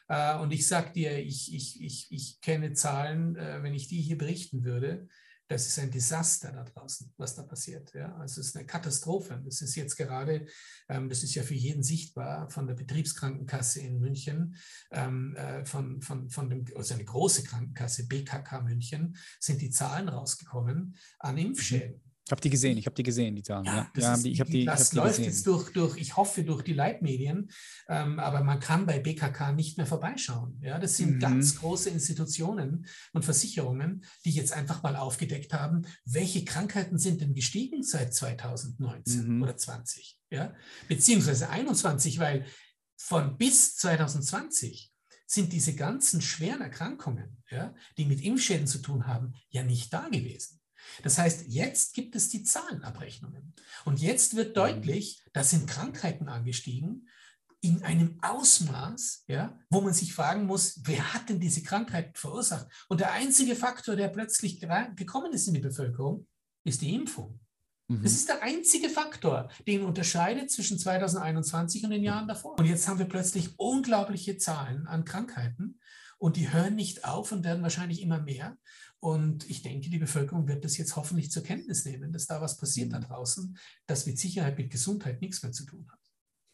äh, und ich sage dir, ich, ich, ich, ich kenne Zahlen, äh, wenn ich die hier berichten würde, das ist ein Desaster da draußen, was da passiert. Ja? Also es ist eine Katastrophe. Das ist jetzt gerade, ähm, das ist ja für jeden sichtbar, von der Betriebskrankenkasse in München, ähm, äh, von, von, von dem, also eine große Krankenkasse, BKK München, sind die Zahlen rausgekommen an mhm. Impfschäden. Ich habe die gesehen, ich habe die gesehen, die Zahlen. Ja, ja. ja ich die, das hab läuft jetzt durch, durch, ich hoffe, durch die Leitmedien, ähm, aber man kann bei BKK nicht mehr vorbeischauen. Ja, das sind mhm. ganz große Institutionen und Versicherungen, die jetzt einfach mal aufgedeckt haben, welche Krankheiten sind denn gestiegen seit 2019 mhm. oder 20, ja, beziehungsweise 21, weil von bis 2020 sind diese ganzen schweren Erkrankungen, ja, die mit Impfschäden zu tun haben, ja nicht da gewesen. Das heißt, jetzt gibt es die Zahlenabrechnungen. Und jetzt wird mhm. deutlich, da sind Krankheiten angestiegen in einem Ausmaß, ja, wo man sich fragen muss, wer hat denn diese Krankheiten verursacht? Und der einzige Faktor, der plötzlich gekommen ist in die Bevölkerung, ist die Impfung. Mhm. Das ist der einzige Faktor, den unterscheidet zwischen 2021 und den Jahren davor. Und jetzt haben wir plötzlich unglaubliche Zahlen an Krankheiten und die hören nicht auf und werden wahrscheinlich immer mehr. Und ich denke, die Bevölkerung wird das jetzt hoffentlich zur Kenntnis nehmen, dass da was passiert da mhm. draußen, das mit Sicherheit mit Gesundheit nichts mehr zu tun hat.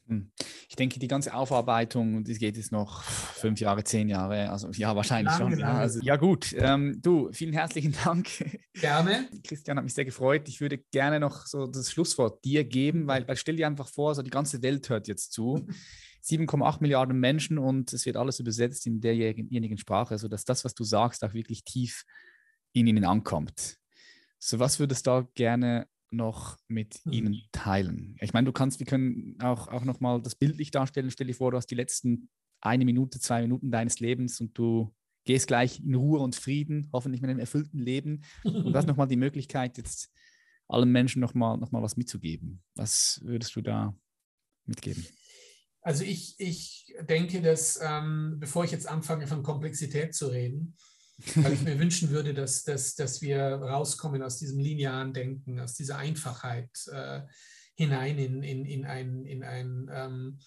Hm. Ich denke, die ganze Aufarbeitung, das geht jetzt noch fünf Jahre, zehn Jahre, also ja, wahrscheinlich lange, schon. Lange. Ja, also, ja gut, ähm, du, vielen herzlichen Dank. Gerne. Christian hat mich sehr gefreut. Ich würde gerne noch so das Schlusswort dir geben, weil, weil stell dir einfach vor, so die ganze Welt hört jetzt zu. 7,8 Milliarden Menschen und es wird alles übersetzt in derjenigen Sprache, sodass das, was du sagst, auch wirklich tief in ihnen ankommt. So, was würdest du da gerne noch mit hm. ihnen teilen? Ich meine, du kannst, wir können auch, auch nochmal das bildlich darstellen. Stell dir vor, du hast die letzten eine Minute, zwei Minuten deines Lebens und du gehst gleich in Ruhe und Frieden, hoffentlich mit einem erfüllten Leben. Und du hast nochmal die Möglichkeit, jetzt allen Menschen nochmal noch mal was mitzugeben. Was würdest du da mitgeben? Also ich, ich denke, dass ähm, bevor ich jetzt anfange, von Komplexität zu reden, weil ich mir wünschen würde, dass, dass, dass wir rauskommen aus diesem linearen Denken, aus dieser Einfachheit äh, hinein in, in, in, ein, in, ein, ähm,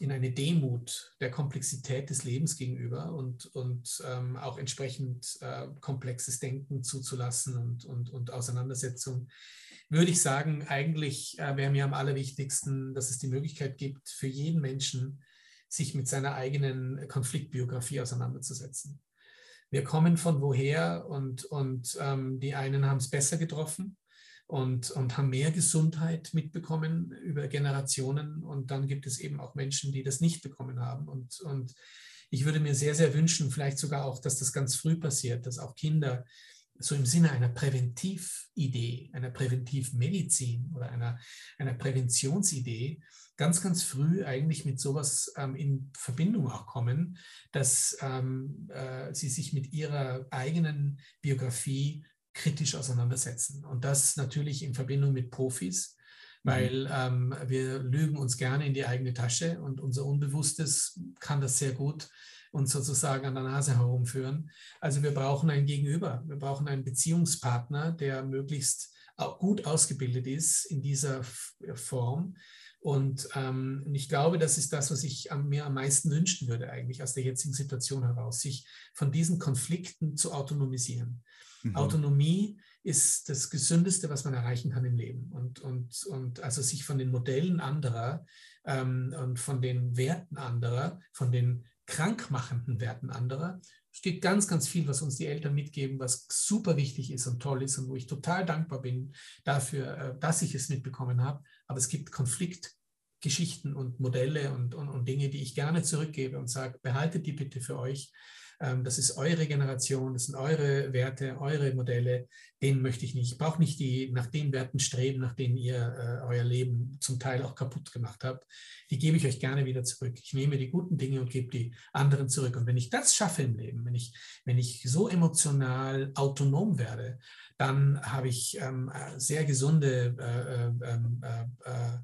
in eine Demut der Komplexität des Lebens gegenüber und, und ähm, auch entsprechend äh, komplexes Denken zuzulassen und, und, und Auseinandersetzung, würde ich sagen, eigentlich äh, wäre mir am allerwichtigsten, dass es die Möglichkeit gibt, für jeden Menschen sich mit seiner eigenen Konfliktbiografie auseinanderzusetzen wir kommen von woher und, und ähm, die einen haben es besser getroffen und, und haben mehr Gesundheit mitbekommen über Generationen und dann gibt es eben auch Menschen, die das nicht bekommen haben. Und, und ich würde mir sehr, sehr wünschen, vielleicht sogar auch, dass das ganz früh passiert, dass auch Kinder so im Sinne einer Präventividee, einer Präventivmedizin oder einer, einer Präventionsidee ganz, ganz früh eigentlich mit sowas ähm, in Verbindung auch kommen, dass ähm, äh, sie sich mit ihrer eigenen Biografie kritisch auseinandersetzen. Und das natürlich in Verbindung mit Profis, mhm. weil ähm, wir lügen uns gerne in die eigene Tasche und unser Unbewusstes kann das sehr gut uns sozusagen an der Nase herumführen. Also wir brauchen ein Gegenüber, wir brauchen einen Beziehungspartner, der möglichst gut ausgebildet ist in dieser Form. Und ähm, ich glaube, das ist das, was ich mir am meisten wünschen würde, eigentlich aus der jetzigen Situation heraus, sich von diesen Konflikten zu autonomisieren. Mhm. Autonomie ist das Gesündeste, was man erreichen kann im Leben. Und, und, und also sich von den Modellen anderer ähm, und von den Werten anderer, von den krankmachenden Werten anderer, steht ganz, ganz viel, was uns die Eltern mitgeben, was super wichtig ist und toll ist und wo ich total dankbar bin dafür, äh, dass ich es mitbekommen habe. Aber es gibt Konfliktgeschichten und Modelle und, und, und Dinge, die ich gerne zurückgebe und sage, behaltet die bitte für euch das ist eure Generation, das sind eure Werte, eure Modelle. Den möchte ich nicht. Ich brauche nicht die nach den Werten streben, nach denen ihr äh, euer Leben zum Teil auch kaputt gemacht habt. Die gebe ich euch gerne wieder zurück. Ich nehme die guten Dinge und gebe die anderen zurück. Und wenn ich das schaffe im Leben, wenn ich, wenn ich so emotional autonom werde, dann habe ich ähm, sehr gesunde äh, äh, ähm, äh, äh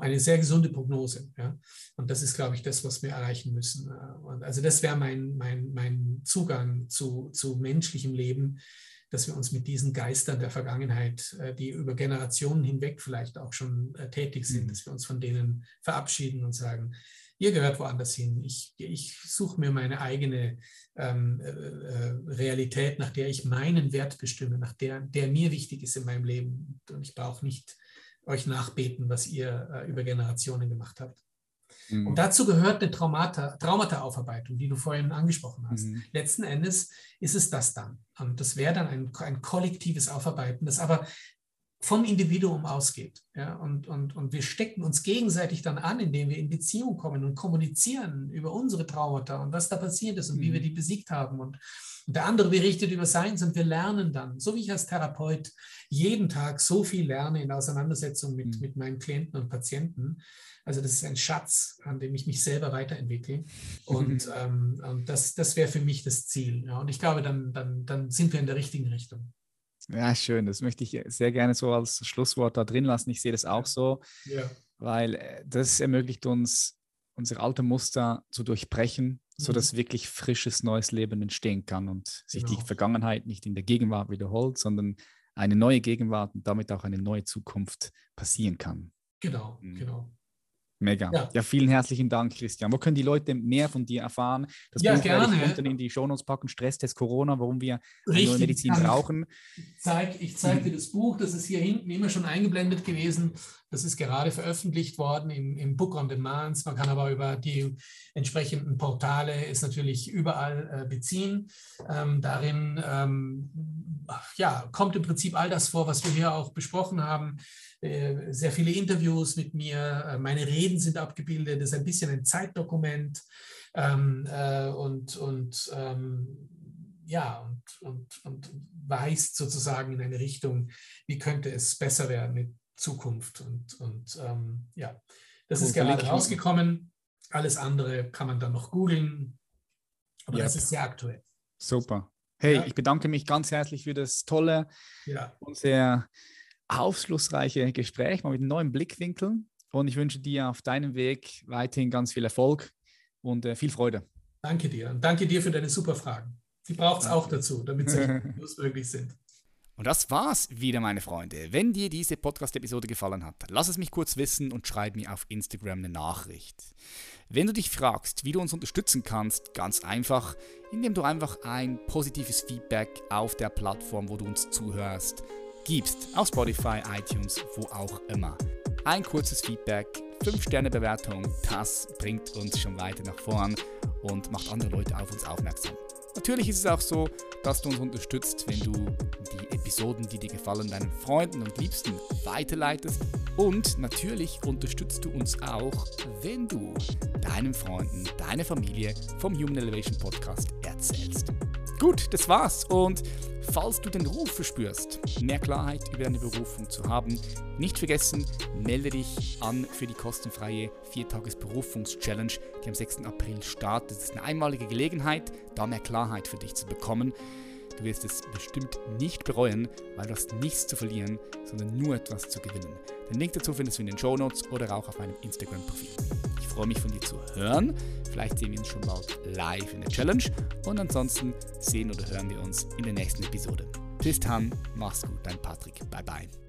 eine sehr gesunde Prognose. Ja? Und das ist, glaube ich, das, was wir erreichen müssen. Und also das wäre mein, mein, mein Zugang zu, zu menschlichem Leben, dass wir uns mit diesen Geistern der Vergangenheit, äh, die über Generationen hinweg vielleicht auch schon äh, tätig sind, mhm. dass wir uns von denen verabschieden und sagen, ihr gehört woanders hin. Ich, ich suche mir meine eigene ähm, äh, äh, Realität, nach der ich meinen Wert bestimme, nach der, der mir wichtig ist in meinem Leben. Und ich brauche nicht euch nachbeten, was ihr äh, über Generationen gemacht habt. Mhm. Und dazu gehört eine Traumata, Traumata-Aufarbeitung, die du vorhin angesprochen hast. Mhm. Letzten Endes ist es das dann. Und das wäre dann ein, ein kollektives Aufarbeiten, das aber vom Individuum ausgeht. Ja, und, und, und wir stecken uns gegenseitig dann an, indem wir in Beziehung kommen und kommunizieren über unsere Traumata und was da passiert ist und mhm. wie wir die besiegt haben. Und, und der andere berichtet über seins und wir lernen dann, so wie ich als Therapeut jeden Tag so viel lerne in Auseinandersetzung mit, mhm. mit meinen Klienten und Patienten. Also das ist ein Schatz, an dem ich mich selber weiterentwickle. Und, ähm, und das, das wäre für mich das Ziel. Ja. Und ich glaube, dann, dann, dann sind wir in der richtigen Richtung. Ja, schön. Das möchte ich sehr gerne so als Schlusswort da drin lassen. Ich sehe das auch so, ja. weil äh, das ermöglicht uns, unsere alten Muster zu durchbrechen, mhm. sodass wirklich frisches neues Leben entstehen kann und sich genau. die Vergangenheit nicht in der Gegenwart wiederholt, sondern eine neue Gegenwart und damit auch eine neue Zukunft passieren kann. Genau, mhm. genau. Mega. Ja. ja. vielen herzlichen Dank, Christian. Wo können die Leute mehr von dir erfahren? Das ja, Buch gerne. werde ich unten in die Shownotes packen, Stresstest Corona, warum wir neue Medizin brauchen. Ich zeige zeig dir das Buch, das ist hier hinten immer schon eingeblendet gewesen. Das ist gerade veröffentlicht worden im, im Book on Demand. Man kann aber über die entsprechenden Portale es natürlich überall äh, beziehen. Ähm, darin ähm, ja, kommt im Prinzip all das vor, was wir hier auch besprochen haben. Äh, sehr viele Interviews mit mir, äh, meine Reden sind abgebildet, das ist ein bisschen ein Zeitdokument ähm, äh, und, und ähm, ja, und, und, und weist sozusagen in eine Richtung, wie könnte es besser werden in Zukunft. Und, und ähm, ja, das cool, ist gerade rausgekommen. Alles andere kann man dann noch googeln, aber yep. das ist sehr aktuell. Super. Hey, ja. ich bedanke mich ganz herzlich für das tolle ja. und sehr aufschlussreiche Gespräch, mal mit neuen Blickwinkel. Und ich wünsche dir auf deinem Weg weiterhin ganz viel Erfolg und äh, viel Freude. Danke dir. Und danke dir für deine super Fragen. Die braucht es auch dazu, damit sie [LAUGHS] möglich sind. Und das war's wieder, meine Freunde. Wenn dir diese Podcast-Episode gefallen hat, lass es mich kurz wissen und schreib mir auf Instagram eine Nachricht. Wenn du dich fragst, wie du uns unterstützen kannst, ganz einfach, indem du einfach ein positives Feedback auf der Plattform, wo du uns zuhörst, gibst, auf Spotify, iTunes, wo auch immer. Ein kurzes Feedback, 5-Sterne-Bewertung, das bringt uns schon weiter nach vorn und macht andere Leute auf uns aufmerksam. Natürlich ist es auch so, dass du uns unterstützt, wenn du die Episoden, die dir gefallen, deinen Freunden und Liebsten weiterleitest. Und natürlich unterstützt du uns auch, wenn du deinen Freunden, deiner Familie vom Human Elevation Podcast erzählst. Gut, das war's und Falls du den Ruf verspürst, mehr Klarheit über deine Berufung zu haben, nicht vergessen, melde dich an für die kostenfreie 4-Tages-Berufungs-Challenge, die am 6. April startet. Das ist eine einmalige Gelegenheit, da mehr Klarheit für dich zu bekommen. Du wirst es bestimmt nicht bereuen, weil du hast nichts zu verlieren, sondern nur etwas zu gewinnen. Den Link dazu findest du in den Show Notes oder auch auf meinem Instagram-Profil. Ich freue mich von dir zu hören. Vielleicht sehen wir uns schon bald live in der Challenge und ansonsten sehen oder hören wir uns in der nächsten Episode. Bis dann, mach's gut, dein Patrick. Bye bye.